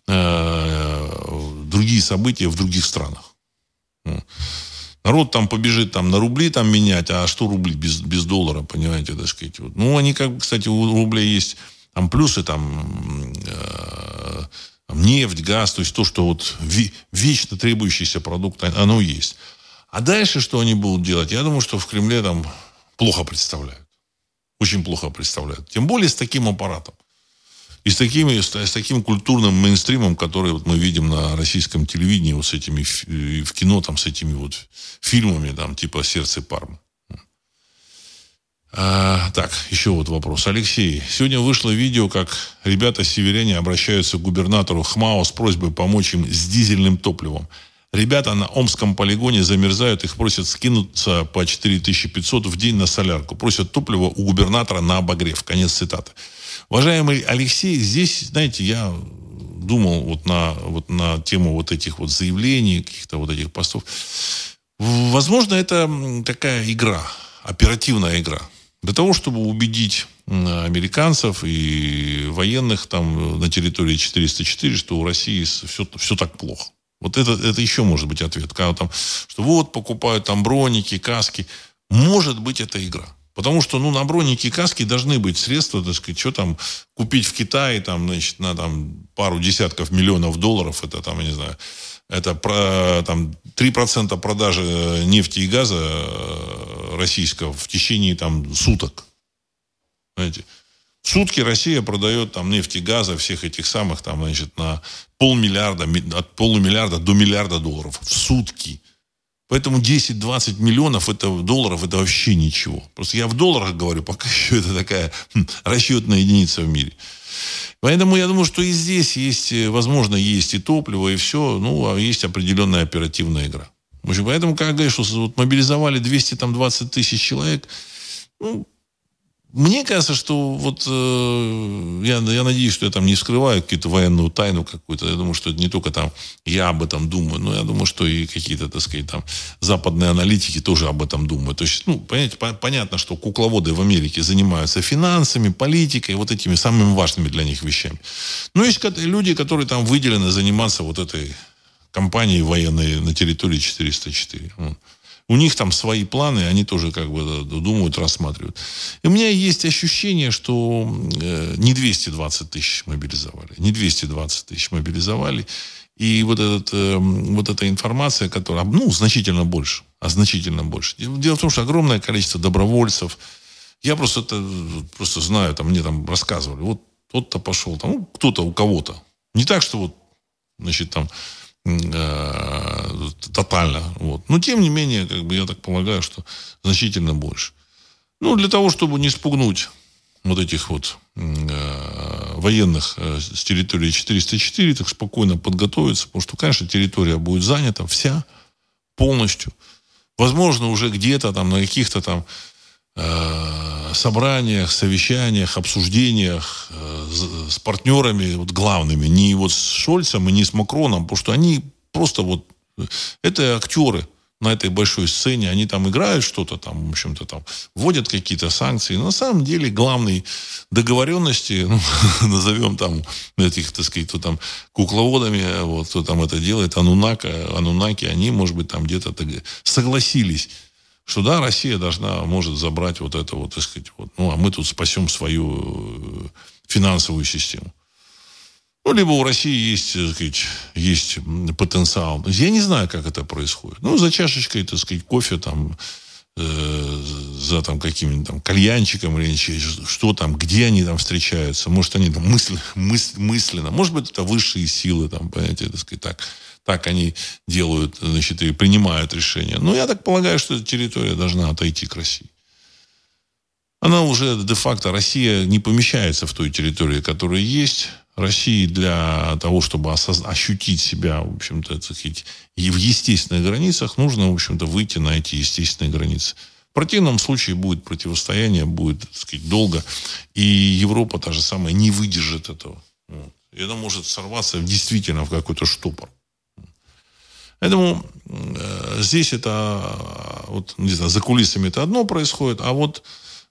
э, другие события в других странах. Народ там побежит там, на рубли там менять, а что рубли без, без доллара, понимаете, так сказать. Вот. Ну, они как, кстати, у рубля есть там плюсы, там э, нефть, газ, то есть то, что вот вечно требующийся продукт, оно есть. А дальше что они будут делать? Я думаю, что в Кремле там плохо представляют очень плохо представляют. Тем более с таким аппаратом. И с, такими, с, с таким культурным мейнстримом, который вот мы видим на российском телевидении, вот с этими, в кино, там, с этими вот фильмами, там, типа «Сердце Пармы». А, так, еще вот вопрос. Алексей, сегодня вышло видео, как ребята-северяне обращаются к губернатору ХМАО с просьбой помочь им с дизельным топливом. Ребята на Омском полигоне замерзают, их просят скинуться по 4500 в день на солярку. Просят топливо у губернатора на обогрев. Конец цитаты. Уважаемый Алексей, здесь, знаете, я думал вот на, вот на тему вот этих вот заявлений, каких-то вот этих постов. Возможно, это такая игра, оперативная игра. Для того, чтобы убедить американцев и военных там на территории 404, что у России все, все так плохо. Вот это, это еще может быть ответ. Когда там, что вот покупают там броники, каски. Может быть, это игра. Потому что, ну, на броники и каски должны быть средства, так сказать, что там купить в Китае, там, значит, на там пару десятков миллионов долларов, это там, я не знаю, это про, там 3% продажи нефти и газа э, российского в течение там суток. Знаете, сутки Россия продает там нефть и газа, всех этих самых там, значит, на полмиллиарда, от полумиллиарда до миллиарда долларов в сутки. Поэтому 10-20 миллионов это, долларов это вообще ничего. Просто я в долларах говорю, пока [laughs] еще это такая хм, расчетная единица в мире. Поэтому я думаю, что и здесь есть, э, возможно, есть и топливо, и все, ну, а есть определенная оперативная игра. Поэтому, как говоришь, что вот мобилизовали 220 тысяч человек, ну, мне кажется, что вот э, я, я надеюсь, что я там не скрываю какую-то военную тайну какую-то. Я думаю, что это не только там я об этом думаю, но я думаю, что и какие-то, так сказать, там западные аналитики тоже об этом думают. То есть, ну, понимаете, по- понятно, что кукловоды в Америке занимаются финансами, политикой, вот этими самыми важными для них вещами. Но есть люди, которые там выделены заниматься вот этой компанией военной на территории 404. У них там свои планы, они тоже как бы думают, рассматривают. И у меня есть ощущение, что э, не 220 тысяч мобилизовали, не 220 тысяч мобилизовали. И вот, этот, э, вот эта информация, которая, ну, значительно больше, а значительно больше. Дело в том, что огромное количество добровольцев. Я просто это просто знаю, там мне там рассказывали. Вот тот-то пошел, там, ну, кто-то у кого-то. Не так, что вот, значит, там э, тотально. Вот. Но тем не менее, как бы я так полагаю, что значительно больше. Ну, для того, чтобы не спугнуть вот этих вот э, военных э, с территории 404, так спокойно подготовиться, потому что, конечно, территория будет занята вся, полностью. Возможно, уже где-то там на каких-то там собраниях, совещаниях, обсуждениях э, с партнерами вот главными, не вот с Шольцем и не с Макроном, потому что они просто вот это актеры на этой большой сцене, они там играют что-то там, в общем-то, там, вводят какие-то санкции. Но на самом деле главной договоренности, [laughs] ну, назовем там этих, так сказать, кто там кукловодами, вот, кто там это делает, Анунака, Анунаки, они, может быть, там где-то согласились что да, Россия должна, может забрать вот это вот, так сказать, вот, ну, а мы тут спасем свою э, финансовую систему. Ну, либо у России есть, так сказать, есть потенциал. Я не знаю, как это происходит. Ну, за чашечкой, так сказать, кофе там, э, за там каким-нибудь там кальянчиком или что там, где они там встречаются. Может, они там мысли, мыс, мысленно. Может быть, это высшие силы, там, понимаете, так сказать, так, так они делают, значит, и принимают решения. Но я так полагаю, что эта территория должна отойти к России. Она уже де-факто, Россия не помещается в той территории, которая есть. России для того, чтобы осозна- ощутить себя, в общем-то, сказать, и в естественных границах, нужно, в общем-то, выйти на эти естественные границы. В противном случае будет противостояние, будет, так сказать, долго, и Европа та же самая не выдержит этого. Вот. И это может сорваться действительно в какой-то штопор. Поэтому э, здесь это, вот, не знаю, за кулисами это одно происходит, а вот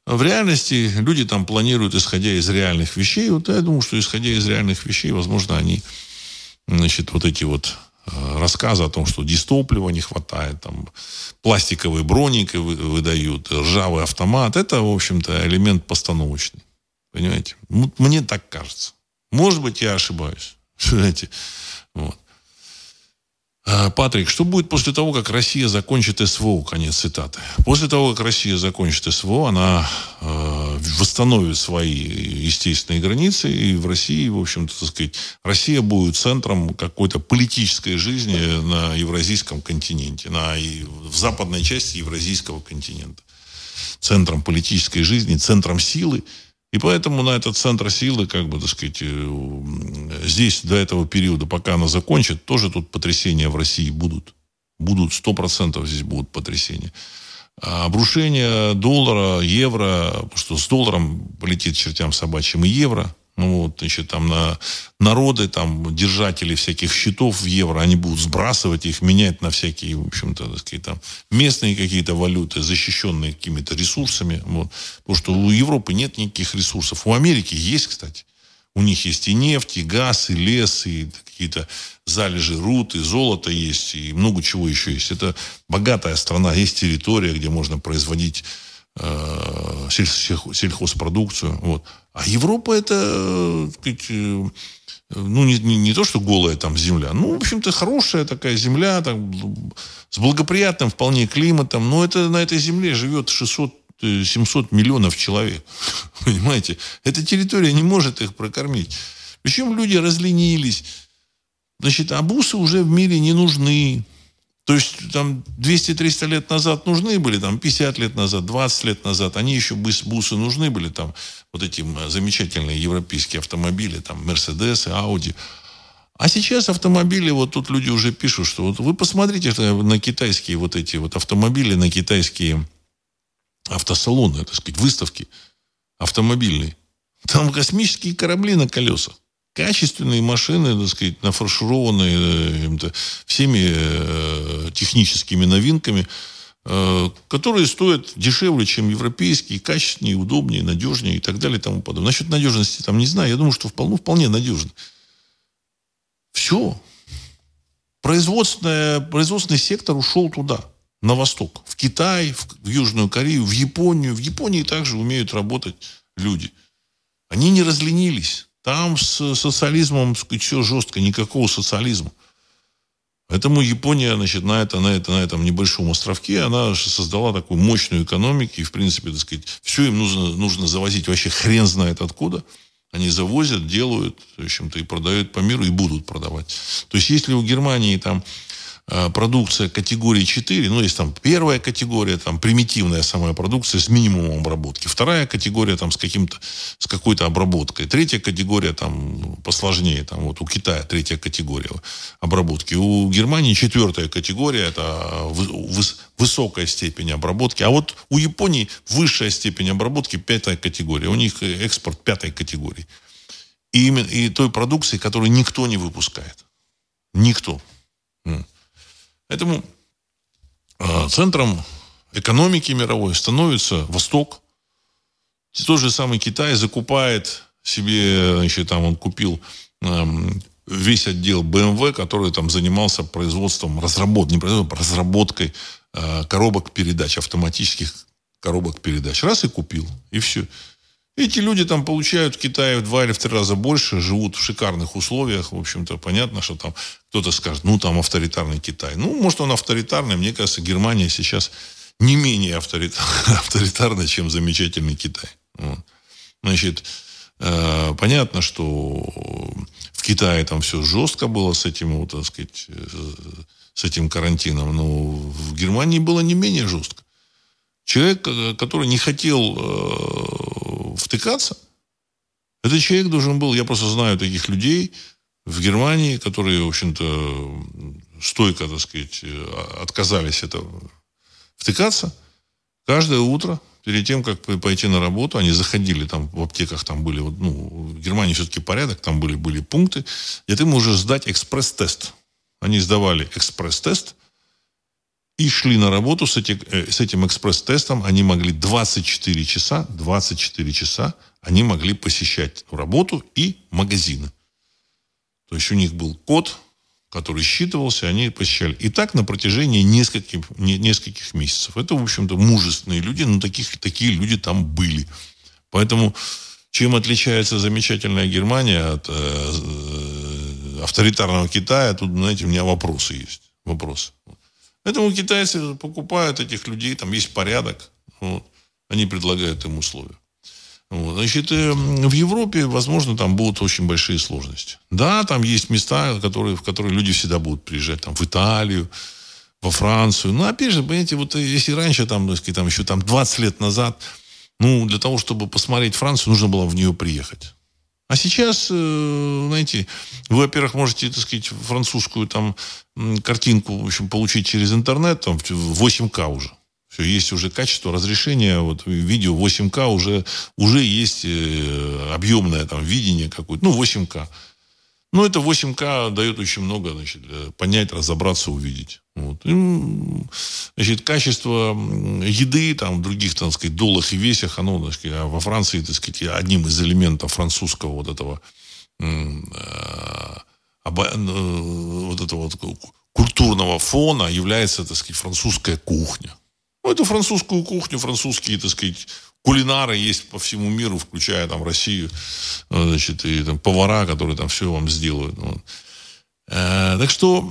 в реальности люди там планируют, исходя из реальных вещей. Вот я думаю, что исходя из реальных вещей, возможно, они, значит, вот эти вот э, рассказы о том, что дистоплива не хватает, там, пластиковые броники выдают, ржавый автомат, это, в общем-то, элемент постановочный. Понимаете? Мне так кажется. Может быть, я ошибаюсь. [laughs] Понимаете? Вот. А, Патрик, что будет после того, как Россия закончит СВО? Конец цитаты. После того, как Россия закончит СВО, она э, восстановит свои естественные границы, и в России, в общем-то, так сказать, Россия будет центром какой-то политической жизни на евразийском континенте, на, в западной части евразийского континента. Центром политической жизни, центром силы – и поэтому на этот центр силы, как бы, так сказать, э, здесь до этого периода, пока она закончит, тоже тут потрясения в России будут. Будут, сто процентов здесь будут потрясения. А обрушение доллара, евро, что с долларом полетит чертям собачьим и евро – ну, вот, значит, там на народы, там, держатели всяких счетов в евро, они будут сбрасывать их, менять на всякие, в общем-то, так сказать, там, местные какие-то валюты, защищенные какими-то ресурсами. Вот. Потому что у Европы нет никаких ресурсов. У Америки есть, кстати. У них есть и нефть, и газ, и лес, и какие-то залежи руд, и золото есть, и много чего еще есть. Это богатая страна, есть территория, где можно производить э, сельхозпродукцию. Вот. А Европа это, э, сказать, э, ну, не, не, не то, что голая там земля, ну, в общем-то, хорошая такая земля, там, с благоприятным вполне климатом, но это на этой земле живет 600 700 э, миллионов человек. [laughs] Понимаете? Эта территория не может их прокормить. Причем люди разленились. Значит, абусы уже в мире не нужны. То есть там 200-300 лет назад нужны были, там 50 лет назад, 20 лет назад, они еще бусы нужны были, там вот эти замечательные европейские автомобили, там Мерседесы, Ауди. А сейчас автомобили, вот тут люди уже пишут, что вот вы посмотрите на китайские вот эти вот автомобили, на китайские автосалоны, так сказать, выставки автомобильные. Там космические корабли на колесах качественные машины, так сказать, нафаршированные э, всеми э, техническими новинками, э, которые стоят дешевле, чем европейские, качественнее, удобнее, надежнее и так далее и тому подобное. Насчет надежности там не знаю. Я думаю, что вполне, вполне надежно. Все. Производственный, производственный сектор ушел туда, на восток. В Китай, в, в Южную Корею, в Японию. В Японии также умеют работать люди. Они не разленились. Там с социализмом все жестко, никакого социализма. Поэтому Япония, значит, на, это, на, это, на этом небольшом островке, она создала такую мощную экономику, и, в принципе, так сказать, все им нужно, нужно завозить вообще хрен знает откуда. Они завозят, делают, в общем-то, и продают по миру, и будут продавать. То есть, если у Германии там продукция категории 4, ну, есть там первая категория, там, примитивная самая продукция с минимумом обработки. Вторая категория, там, с каким-то, с какой-то обработкой. Третья категория, там, посложнее, там, вот у Китая третья категория обработки. У Германии четвертая категория, это высокая степень обработки. А вот у Японии высшая степень обработки, пятая категория. У них экспорт пятой категории. И, именно, и той продукции, которую никто не выпускает. Никто. Поэтому э, центром экономики мировой становится Восток. Тот же самый Китай закупает себе, значит, там он купил э, весь отдел BMW, который там занимался производством, разработкой, не производством, разработкой э, коробок передач, автоматических коробок передач. Раз и купил, и все. Эти люди там получают в Китае в два или в три раза больше, живут в шикарных условиях. В общем-то, понятно, что там кто-то скажет, ну, там авторитарный Китай. Ну, может, он авторитарный. Мне кажется, Германия сейчас не менее [laughs] авторитарная, чем замечательный Китай. Значит, э, понятно, что в Китае там все жестко было с этим, вот, так сказать, э, с этим карантином. Но в Германии было не менее жестко. Человек, э, который не хотел втыкаться. Этот человек должен был, я просто знаю таких людей в Германии, которые, в общем-то, стойко, так сказать, отказались это втыкаться. Каждое утро, перед тем, как пойти на работу, они заходили, там в аптеках там были, ну, в Германии все-таки порядок, там были, были пункты, где ты можешь сдать экспресс-тест. Они сдавали экспресс-тест, и шли на работу с, эти, э, с этим экспресс-тестом. Они могли 24 часа, 24 часа они могли посещать работу и магазины. То есть у них был код, который считывался, они посещали. И так на протяжении нескольких, нескольких месяцев. Это, в общем-то, мужественные люди, но таких, такие люди там были. Поэтому чем отличается замечательная Германия от э, э авторитарного Китая, тут, знаете, у меня вопросы есть. Вопросы. Поэтому китайцы покупают этих людей, там есть порядок, вот, они предлагают им условия. Вот. Значит, э, в Европе, возможно, там будут очень большие сложности. Да, там есть места, которые, в которые люди всегда будут приезжать, там, в Италию, во Францию. Но, опять же, понимаете, вот если раньше, там, так сказать, там, еще там 20 лет назад, ну, для того, чтобы посмотреть Францию, нужно было в нее приехать. А сейчас, э, знаете, вы, во-первых, можете, так сказать, французскую там картинку, в общем, получить через интернет, там, в 8К уже. Все, есть уже качество разрешения, вот видео 8К уже, уже есть э, объемное там видение какое-то, ну, 8К. Ну, это 8К дает очень много, значит, понять, разобраться, увидеть. Вот. И, значит, качество еды там, в других, так сказать, долах и весях, оно, так сказать, во Франции, так сказать, одним из элементов французского вот этого э, э, вот этого вот культурного фона является, так сказать, французская кухня. Ну, эту французскую кухню, французские, так сказать, кулинары есть по всему миру, включая там Россию, э, значит, и там повара, которые там все вам сделают. Вот. Э, так что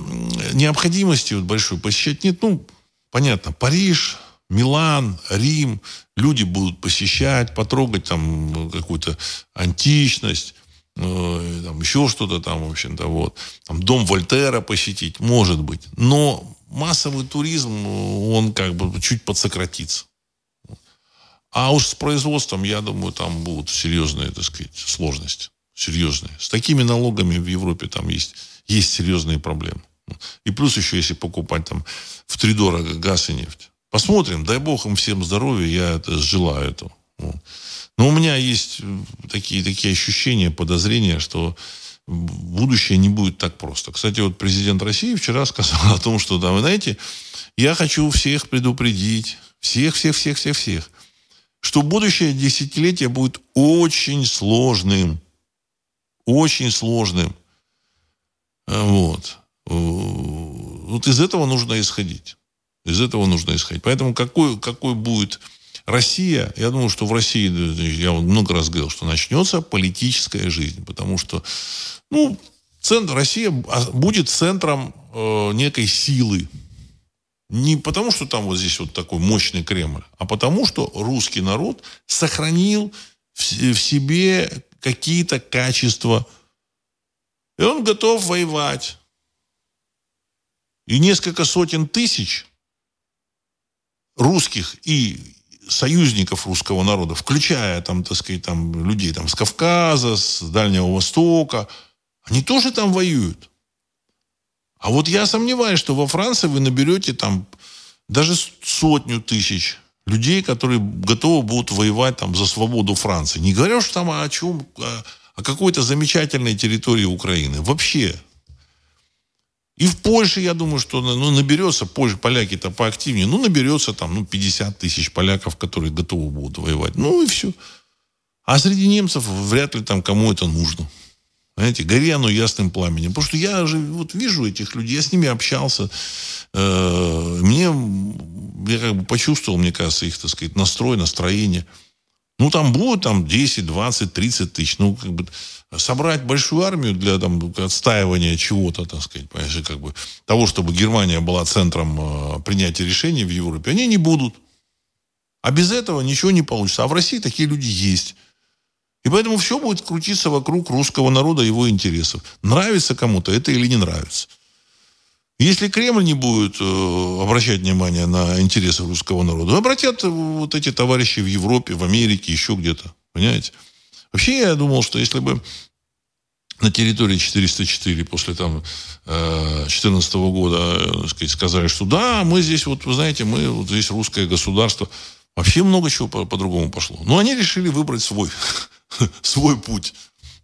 необходимости вот большой посещать нет. Ну, понятно, Париж, Милан, Рим, люди будут посещать, потрогать там какую-то античность, э, там еще что-то там, в общем-то, вот. Там дом Вольтера посетить, может быть. Но массовый туризм, он как бы чуть подсократится. А уж с производством, я думаю, там будут серьезные, так сказать, сложности. Серьезные. С такими налогами в Европе там есть, есть серьезные проблемы. И плюс еще, если покупать там в три дорого газ и нефть. Посмотрим, дай бог им всем здоровья, я это желаю этого. Но у меня есть такие, такие ощущения, подозрения, что будущее не будет так просто. Кстати, вот президент России вчера сказал [laughs] о том, что, да, вы знаете, я хочу всех предупредить, всех, всех, всех, всех, всех, что будущее десятилетие будет очень сложным. Очень сложным. Вот. Вот из этого нужно исходить. Из этого нужно исходить. Поэтому какой, какой будет Россия, я думаю, что в России, я много раз говорил, что начнется политическая жизнь. Потому что, ну, центр, Россия будет центром э, некой силы. Не потому, что там вот здесь вот такой мощный Кремль, а потому, что русский народ сохранил в, в себе какие-то качества. И он готов воевать. и несколько сотен тысяч русских и союзников русского народа, включая там, так сказать, там людей там с Кавказа, с Дальнего Востока, они тоже там воюют. А вот я сомневаюсь, что во Франции вы наберете там даже сотню тысяч людей, которые готовы будут воевать там за свободу Франции. Не говоря уж там о чем, о, какой-то замечательной территории Украины. Вообще. И в Польше, я думаю, что ну, наберется, Польша, поляки-то поактивнее, ну, наберется там ну, 50 тысяч поляков, которые готовы будут воевать. Ну, и все. А среди немцев вряд ли там кому это нужно. Знаете, гори ясным пламенем. Потому что я же вот вижу этих людей, я с ними общался. Э, мне, я как бы почувствовал, мне кажется, их, так сказать, настрой, настроение. Ну, там будет там 10, 20, 30 тысяч. Ну, как бы собрать большую армию для там, отстаивания чего-то, так сказать, понимаешь, как бы того, чтобы Германия была центром э, принятия решений в Европе, они не будут. А без этого ничего не получится. А в России такие люди есть. И поэтому все будет крутиться вокруг русского народа и его интересов. Нравится кому-то это или не нравится. Если Кремль не будет э, обращать внимание на интересы русского народа, обратят вот эти товарищи в Европе, в Америке, еще где-то. Понимаете? Вообще я думал, что если бы на территории 404 после там 2014 э, года э, сказать, сказали, что да, мы здесь, вот вы знаете, мы вот здесь русское государство, вообще много чего по- по-другому пошло. Но они решили выбрать свой [laughs] [laughs] свой путь.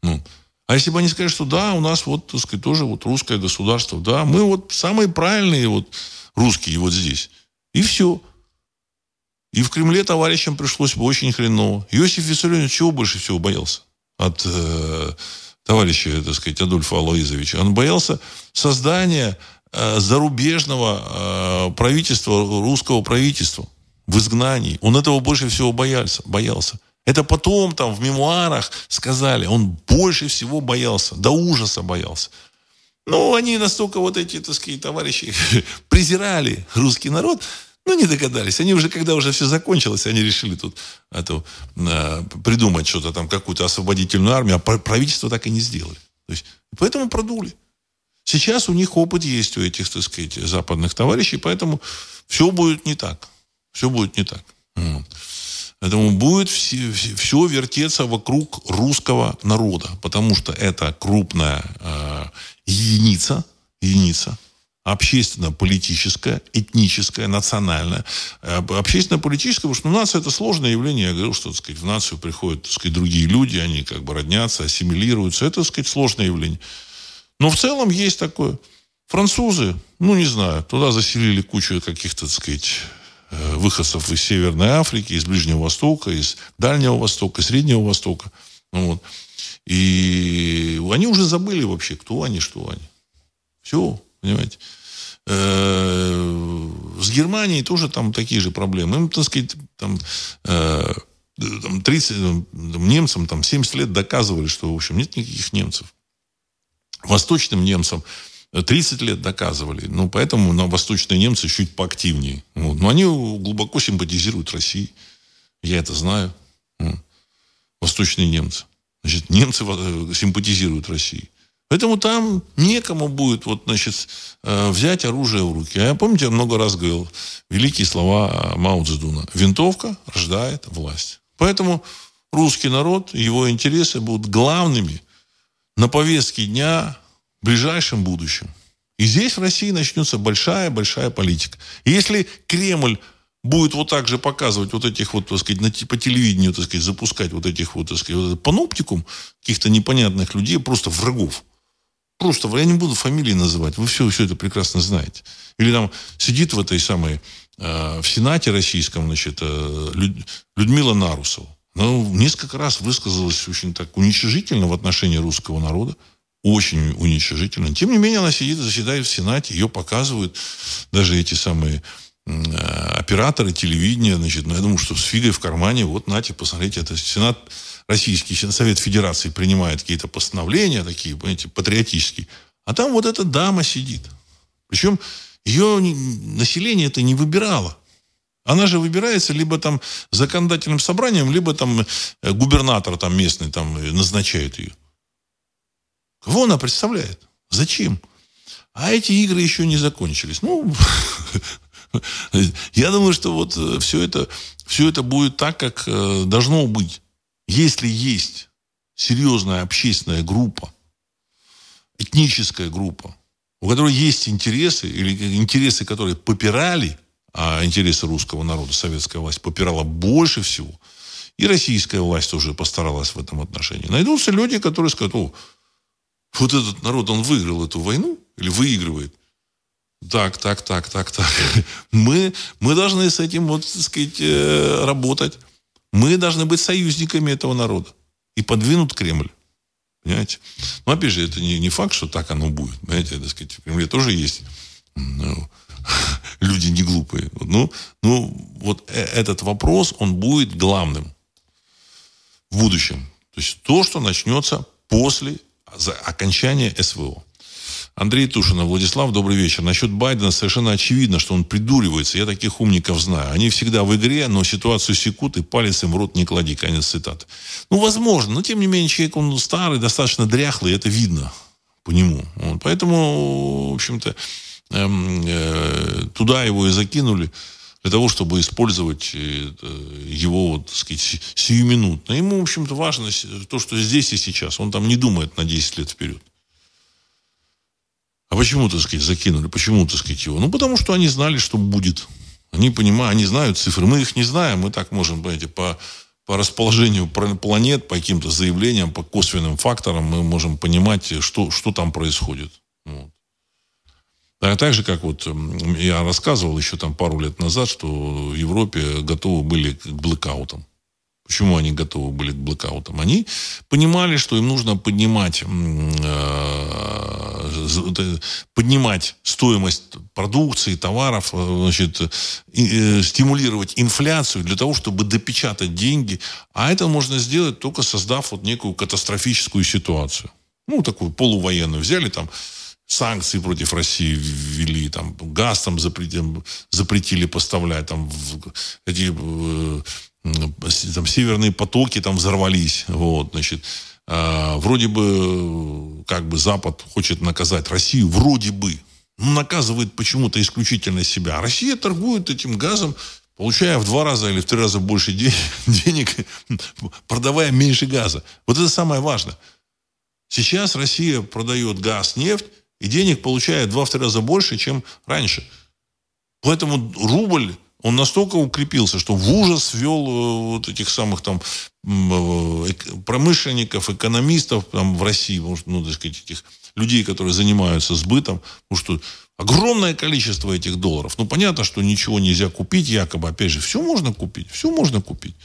Ну. А если бы они сказали, что да, у нас вот, так сказать, тоже вот русское государство, да, мы вот самые правильные вот русские вот здесь. И все. И в Кремле товарищам пришлось бы очень хреново. Иосиф Виссарионович чего больше всего боялся от э, товарища, так сказать, Адольфа Алоизовича? Он боялся создания э, зарубежного э, правительства, русского правительства в изгнании. Он этого больше всего боялся. боялся. Это потом там в мемуарах сказали, он больше всего боялся, до ужаса боялся. Ну, они настолько вот эти, так сказать, товарищи [laughs] презирали русский народ, ну, не догадались. Они уже, когда уже все закончилось, они решили тут это, э, придумать что-то там, какую-то освободительную армию, а правительство так и не сделали. То есть, поэтому продули. Сейчас у них опыт есть, у этих, так сказать, западных товарищей, поэтому все будет не так. Все будет не так. Вот. Поэтому будет все, все вертеться вокруг русского народа, потому что это крупная э, единица, единица общественно-политическая, этническая, национальная. Э, общественно-политическая, потому что нация это сложное явление. Я говорю, что так сказать, в нацию приходят так сказать, другие люди, они как бы роднятся, ассимилируются. Это так сказать, сложное явление. Но в целом есть такое. Французы, ну не знаю, туда заселили кучу каких-то, так сказать, выходцев из Северной Африки, из Ближнего Востока, из Дальнего Востока, Среднего Востока. Ну, вот. И они уже забыли вообще, кто они, что они. Все, понимаете. Э, с Германией тоже там такие же проблемы. Им, так сказать, там, э, там 30, немцам там 70 лет доказывали, что, в общем, нет никаких немцев. Восточным немцам 30 лет доказывали. Ну, поэтому на восточные немцы чуть поактивнее. Вот. Но они глубоко симпатизируют России. Я это знаю. Восточные немцы. Значит, немцы э, симпатизируют России. Поэтому там некому будет вот, значит, э, взять оружие в руки. А я, помните, я много раз говорил великие слова Мао Цзэдуна. Винтовка рождает власть. Поэтому русский народ, его интересы будут главными на повестке дня ближайшем будущем. И здесь в России начнется большая-большая политика. И если Кремль будет вот так же показывать вот этих вот, так сказать, по телевидению, так сказать, запускать вот этих вот, так сказать, вот паноптикум каких-то непонятных людей, просто врагов. Просто, я не буду фамилии называть, вы все, все это прекрасно знаете. Или там сидит в этой самой, э, в Сенате российском, значит, э, Люд, Людмила Нарусова. Ну, несколько раз высказалась очень так уничижительно в отношении русского народа очень уничижительно. Тем не менее, она сидит, заседает в Сенате, ее показывают даже эти самые э, операторы телевидения, значит, ну, я думаю, что с фигой в кармане, вот, нате, посмотрите, это Сенат Российский, Совет Федерации принимает какие-то постановления такие, понимаете, патриотические. А там вот эта дама сидит. Причем ее население это не выбирало. Она же выбирается либо там законодательным собранием, либо там э, губернатор там местный там назначает ее. Кого она представляет? Зачем? А эти игры еще не закончились. Ну, [laughs] я думаю, что вот э, все это, все это будет так, как э, должно быть. Если есть серьезная общественная группа, этническая группа, у которой есть интересы, или интересы, которые попирали, а интересы русского народа советская власть попирала больше всего, и российская власть тоже постаралась в этом отношении. Найдутся люди, которые скажут, о, вот этот народ, он выиграл эту войну, или выигрывает. Так, так, так, так, так. [laughs] Мы, мы должны с этим, вот, так сказать, э, работать. Мы должны быть союзниками этого народа. И подвинут Кремль. Понимаете? Но опять же, это не, не факт, что так оно будет. Понимаете, так сказать, в Кремле тоже есть ну, [laughs] люди не глупые. Ну, ну, вот э, этот вопрос, он будет главным в будущем. То есть то, что начнется после окончания СВО. Андрей Тушинов, Владислав, добрый вечер. Насчет Байдена совершенно очевидно, что он придуривается. Я таких умников знаю. Они всегда в игре, но ситуацию секут и палец им в рот не клади. Конец цитаты. Ну, возможно. Но, тем не менее, человек, он старый, достаточно дряхлый. Это видно по нему. Вот. Поэтому, в общем-то, эм, э, туда его и закинули для того, чтобы использовать э, его, вот, так сказать, сиюминутно. Ему, в общем-то, важно то, что здесь и сейчас. Он там не думает на 10 лет вперед. А почему, так сказать, закинули? Почему, так сказать, его? Ну, потому что они знали, что будет. Они понимают, они знают цифры. Мы их не знаем. Мы так можем, понимаете, по, по расположению планет, по каким-то заявлениям, по косвенным факторам мы можем понимать, что, что там происходит. Вот. А так же, как вот я рассказывал еще там пару лет назад, что в Европе готовы были к блэкаутам. Почему они готовы были к блокаутам? Они понимали, что им нужно поднимать, э, поднимать стоимость продукции, товаров, э, значит, э, стимулировать инфляцию для того, чтобы допечатать деньги. А это можно сделать только создав вот некую катастрофическую ситуацию. Ну, такую полувоенную. Взяли там санкции против России ввели, там газ там запретили, запретили поставлять, там эти там северные потоки там взорвались, вот, значит, э, вроде бы, как бы Запад хочет наказать Россию, вроде бы, но наказывает почему-то исключительно себя. Россия торгует этим газом, получая в два раза или в три раза больше [laughs] денег, продавая меньше газа. Вот это самое важное. Сейчас Россия продает газ, нефть, и денег получает в два-три раза больше, чем раньше. Поэтому рубль он настолько укрепился, что в ужас ввел э, вот этих самых там э, промышленников, экономистов там в России, ну, так сказать, этих людей, которые занимаются сбытом, потому что огромное количество этих долларов. Ну, понятно, что ничего нельзя купить, якобы, опять же, все можно купить, все можно купить.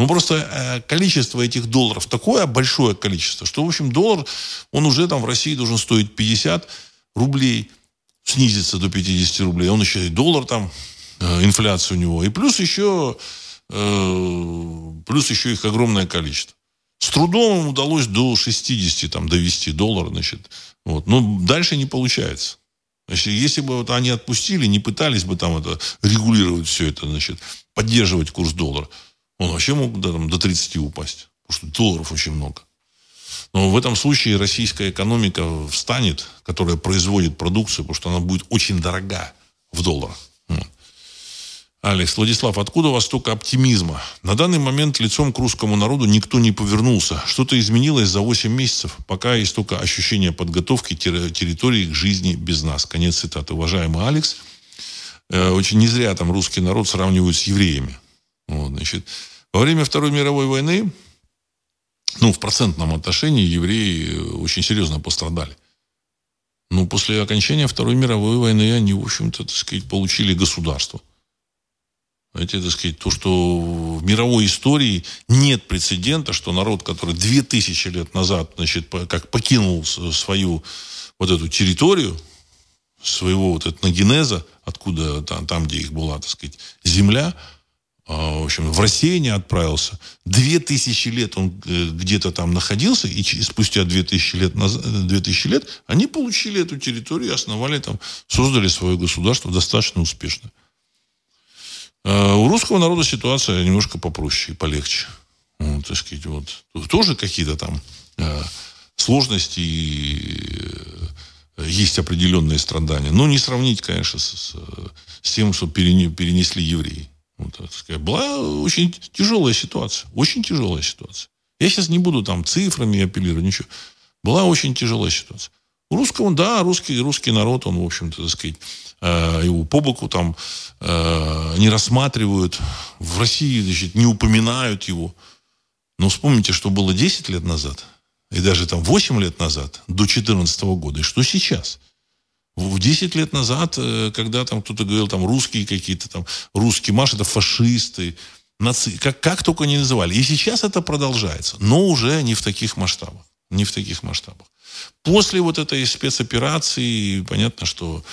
Но просто э, количество этих долларов такое большое количество, что, в общем, доллар, он уже там в России должен стоить 50 рублей, снизиться до 50 рублей. Он еще и доллар там Э, инфляция у него. И плюс еще, э, плюс еще их огромное количество. С трудом им удалось до 60 там, довести доллар. Значит, вот. Но дальше не получается. Значит, если бы вот они отпустили, не пытались бы там это регулировать все это, значит, поддерживать курс доллара, он вообще мог да, там, до 30 упасть. Потому что долларов очень много. Но в этом случае российская экономика встанет, которая производит продукцию, потому что она будет очень дорога в долларах. Алекс, Владислав, откуда у вас столько оптимизма? На данный момент лицом к русскому народу никто не повернулся. Что-то изменилось за 8 месяцев. Пока есть только ощущение подготовки территории к жизни без нас. Конец цитаты. Уважаемый Алекс, э, очень не зря там русский народ сравнивают с евреями. Вот, значит, во время Второй мировой войны, ну, в процентном отношении евреи очень серьезно пострадали. Но после окончания Второй мировой войны они, в общем-то, так сказать, получили государство. Знаете, так сказать, то, что в мировой истории нет прецедента, что народ, который две тысячи лет назад, значит, как покинул свою вот эту территорию, своего вот этногенеза, откуда там, там где их была, так сказать, земля, в общем, в рассеяние отправился. Две тысячи лет он э, где-то там находился, и спустя две тысячи лет, назад, две тысячи лет они получили эту территорию, основали там, создали свое государство достаточно успешно. А у русского народа ситуация немножко попроще и полегче. Вот, так сказать, вот. Тоже какие-то там э, сложности есть определенные страдания. Но не сравнить, конечно, с, с тем, что перенесли евреи. Вот, сказать. Была очень тяжелая ситуация. Очень тяжелая ситуация. Я сейчас не буду там цифрами апеллировать, ничего. Была очень тяжелая ситуация. У русского, да, русский, русский народ, он, в общем-то, так сказать, э, его по боку там э, не рассматривают. В России, значит, не упоминают его. Но вспомните, что было 10 лет назад, и даже там 8 лет назад, до 2014 года, и что сейчас. В 10 лет назад, э, когда там кто-то говорил, там, русские какие-то там, русские маш, это фашисты, наци... как, как только не называли. И сейчас это продолжается, но уже не в таких масштабах. Не в таких масштабах. После вот этой спецоперации, понятно, что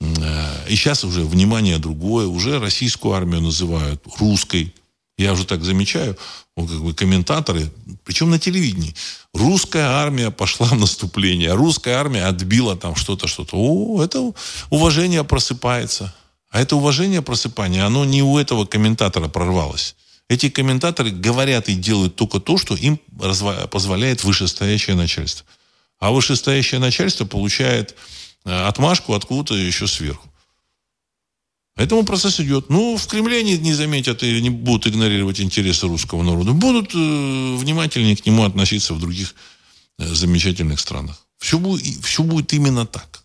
э, и сейчас уже внимание другое, уже российскую армию называют русской. Я уже так замечаю, ну, как бы комментаторы, причем на телевидении. Русская армия пошла в наступление, русская армия отбила там что-то, что-то. О, это уважение просыпается. А это уважение просыпания, оно не у этого комментатора прорвалось. Эти комментаторы говорят и делают только то, что им позволяет вышестоящее начальство. А вышестоящее начальство получает э, отмашку откуда-то еще сверху. Этому процесс идет. Ну, в Кремле не, не заметят и не будут игнорировать интересы русского народа. Будут э, внимательнее к нему относиться в других э, замечательных странах. Все будет, все будет именно так.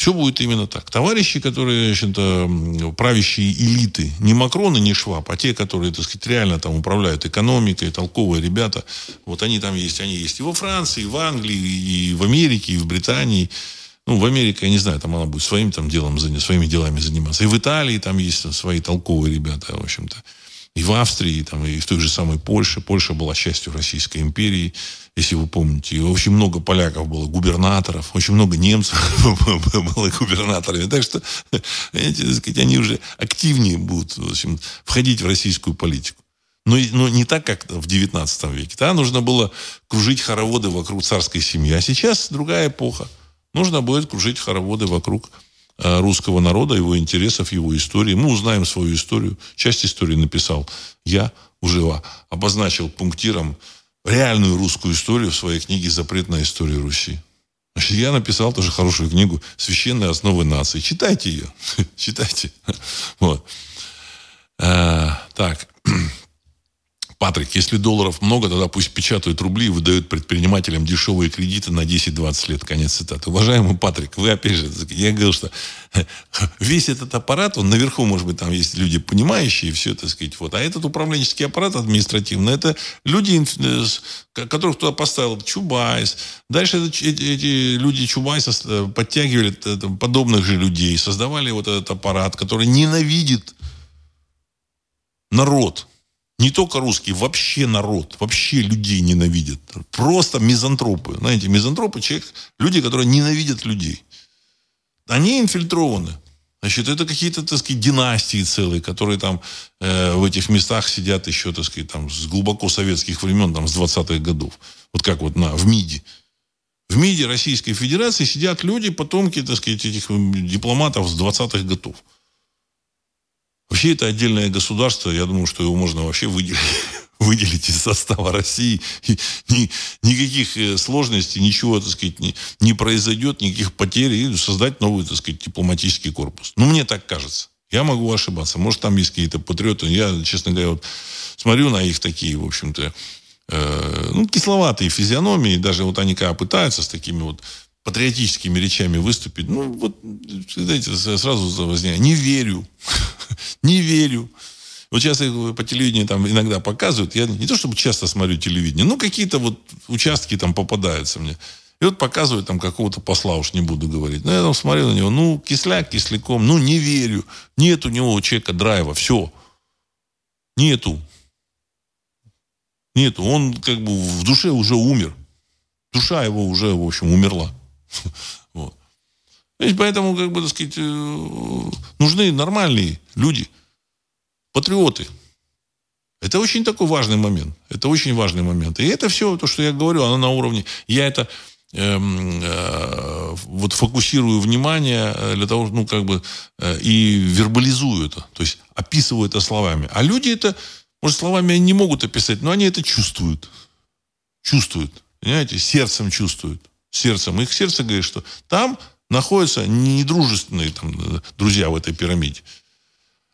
Все будет именно так. Товарищи, которые, в правящие элиты, не Макрон и не Шваб, а те, которые, так сказать, реально там управляют экономикой, толковые ребята, вот они там есть, они есть и во Франции, и в Англии, и в Америке, и в Британии. Ну, в Америке, я не знаю, там она будет своим там делом, своими делами заниматься. И в Италии там есть свои толковые ребята, в общем-то и в Австрии, там, и в той же самой Польше. Польша была частью Российской империи, если вы помните. И очень много поляков было губернаторов, очень много немцев [laughs] было губернаторами. Так что, знаете, так сказать, они уже активнее будут в общем, входить в российскую политику. Но, но не так, как в 19 веке. Тогда нужно было кружить хороводы вокруг царской семьи. А сейчас другая эпоха. Нужно будет кружить хороводы вокруг Э, русского народа, его интересов, его истории. Мы узнаем свою историю. Часть истории написал я, уже обозначил пунктиром реальную русскую историю в своей книге «Запретная история Руси». Значит, я написал тоже хорошую книгу «Священные основы нации». Читайте ее. [laughs] Читайте. Вот. А, так. [clears throat] Патрик, если долларов много, тогда пусть печатают рубли и выдают предпринимателям дешевые кредиты на 10-20 лет. Конец цитаты. Уважаемый Патрик, вы опять же, я говорил, что [laughs] весь этот аппарат, он наверху, может быть, там есть люди понимающие, все, так сказать, вот. А этот управленческий аппарат административный, это люди, э, которых туда поставил Чубайс. Дальше эти, эти люди Чубайса э, подтягивали подобных же людей, создавали вот этот аппарат, который ненавидит народ не только русские, вообще народ, вообще людей ненавидят. Просто мизантропы. Знаете, мизантропы человек, люди, которые ненавидят людей. Они инфильтрованы. Значит, это какие-то, так сказать, династии целые, которые там э, в этих местах сидят еще, так сказать, там с глубоко советских времен, там с 20-х годов. Вот как вот на, в МИДе. В МИДе Российской Федерации сидят люди, потомки, так сказать, этих дипломатов с 20-х годов. Вообще это отдельное государство, я думаю, что его можно вообще выделить, [laughs] выделить из состава России. И ни, никаких э, сложностей, ничего, так сказать, не, не произойдет, никаких потерь, и создать новый, так сказать, дипломатический корпус. Ну, мне так кажется. Я могу ошибаться. Может, там есть какие-то патриоты. Я, честно говоря, вот смотрю на их такие, в общем-то, э, ну, кисловатые физиономии. Даже вот они когда пытаются с такими вот патриотическими речами выступить, ну, вот, знаете, сразу возникает, не верю, [laughs] не верю. Вот сейчас по телевидению там иногда показывают, я не то чтобы часто смотрю телевидение, но какие-то вот участки там попадаются мне. И вот показывают там какого-то посла, уж не буду говорить. Ну, я там смотрел на него, ну, кисляк кисляком, ну, не верю. Нет у него у человека драйва, все. Нету. Нету. Он как бы в душе уже умер. Душа его уже, в общем, умерла. [laughs] Вот. И поэтому, как бы, так сказать, э, нужны нормальные люди, патриоты. Это очень такой важный момент. Это очень важный момент. И это все, то, что я говорю, оно на уровне... Я это э, э, вот фокусирую внимание э, для того, ну, как бы, э, и вербализую это. То есть описываю это словами. А люди это, может, словами не могут описать, но они это чувствуют. Чувствуют. Понимаете? Сердцем чувствуют. Сердцем. Их сердце говорит, что там находятся недружественные там, друзья в этой пирамиде.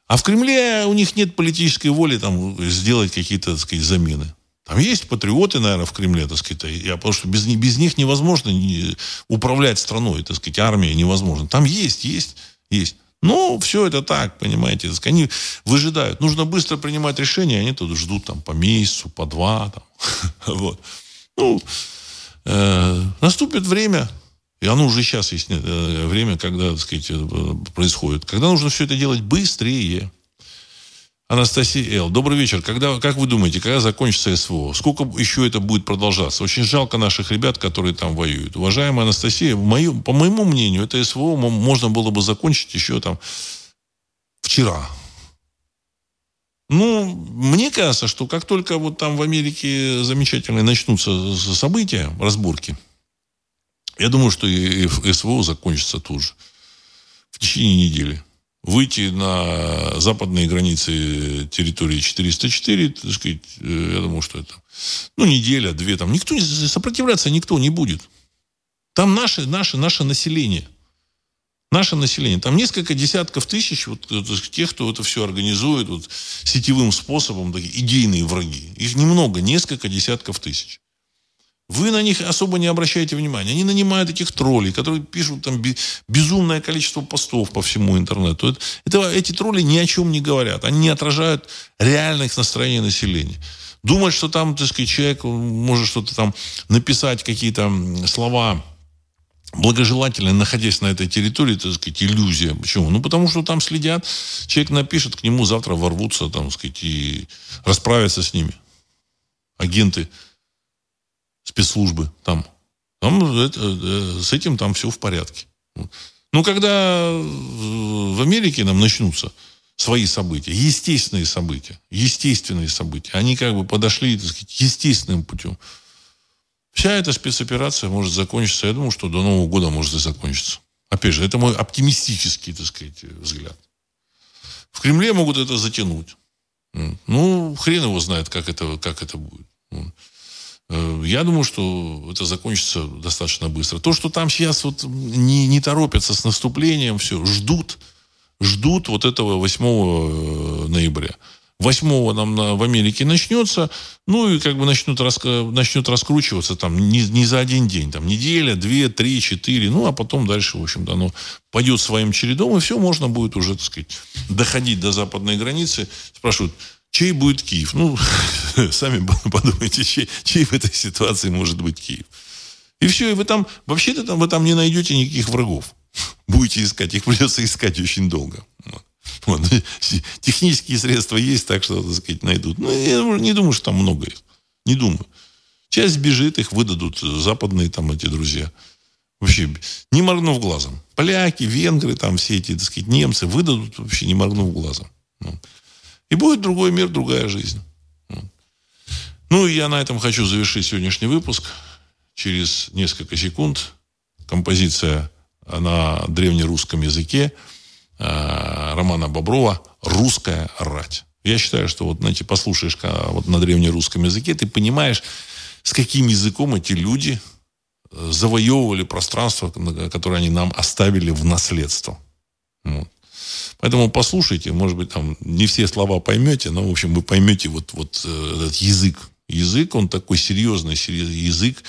А в Кремле у них нет политической воли там, сделать какие-то так сказать, замены. Там есть патриоты, наверное, в Кремле, так сказать. Я, потому что без, без них невозможно управлять страной, так сказать, армией невозможно. Там есть, есть, есть. Но все это так, понимаете. Так они выжидают. Нужно быстро принимать решения, они тут ждут там по месяцу, по два. Там. [laughs] вот. Ну, э, наступит время, и оно уже сейчас есть э, время, когда, так сказать, э, происходит. Когда нужно все это делать быстрее. Анастасия Л. Добрый вечер. Когда, как вы думаете, когда закончится СВО? Сколько еще это будет продолжаться? Очень жалко наших ребят, которые там воюют. Уважаемая Анастасия, мою, по моему мнению, это СВО можно было бы закончить еще там вчера. Ну, мне кажется, что как только вот там в Америке замечательные начнутся события, разборки, я думаю, что и СВО закончится тут же. В течение недели выйти на западные границы территории 404, так сказать, э, я думаю, что это, ну, неделя, две, там, никто, сопротивляться никто не будет. Там наше, наше, наше население. Наше население. Там несколько десятков тысяч вот, вот, тех, кто это все организует вот, сетевым способом, такие идейные враги. Их немного, несколько десятков тысяч. Вы на них особо не обращаете внимания. Они нанимают этих троллей, которые пишут там безумное количество постов по всему интернету. Это, это, эти тролли ни о чем не говорят. Они не отражают реальных настроений населения. Думать, что там, так сказать, человек может что-то там написать, какие-то слова благожелательные, находясь на этой территории, так сказать, иллюзия. Почему? Ну, потому что там следят, человек напишет, к нему завтра ворвутся, там, сказать, и расправятся с ними. Агенты спецслужбы там. Там это, э, с этим там все в порядке. Ну, когда в Америке нам начнутся свои события, естественные события, естественные события, они как бы подошли, так сказать, естественным путем. Вся эта спецоперация может закончиться, я думаю, что до Нового года может и закончиться. Опять же, это мой оптимистический, так сказать, взгляд. В Кремле могут это затянуть. Ну, хрен его знает, как это, как это будет. Э, я думаю, что это закончится достаточно быстро. То, что там сейчас вот не, не торопятся с наступлением, все, ждут, ждут вот этого 8 э, ноября. 8 нам на, в Америке начнется, ну и как бы начнут, рас, начнут раскручиваться там не, не за один день, там неделя, две, три, четыре, ну а потом дальше, в общем-то, оно пойдет своим чередом, и все можно будет уже, так сказать, доходить до западной границы. Спрашивают, чей будет Киев? Ну, [laughs] сами [laughs] подумайте, чей, чей в этой ситуации может быть Киев. И все, и вы там, вообще-то там, вы там не найдете никаких врагов. [laughs] Будете искать, их придется искать очень долго. Вот. Вот. Технические средства есть, так что, так сказать, найдут. Но ну, я не думаю, что там много их. Не думаю. Часть бежит, их выдадут западные там эти друзья. Вообще, не моргнув глазом. Поляки, венгры, там все эти, так сказать, немцы выдадут вообще не моргнув глазом. Вот. И будет другой мир, другая жизнь. Ну, и я на этом хочу завершить сегодняшний выпуск. Через несколько секунд композиция на древнерусском языке Романа Боброва «Русская рать». Я считаю, что вот, знаете, послушаешь вот на древнерусском языке, ты понимаешь, с каким языком эти люди э, завоевывали пространство, которое они нам оставили в наследство. Вот. Поэтому послушайте, может быть, там не все слова поймете, но, в общем, вы поймете вот, вот э, этот язык. Язык, он такой серьезный, серьезный язык,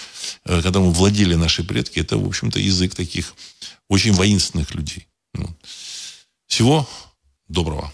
э, которым владели наши предки. Это, в общем-то, язык таких очень воинственных людей. Всего доброго.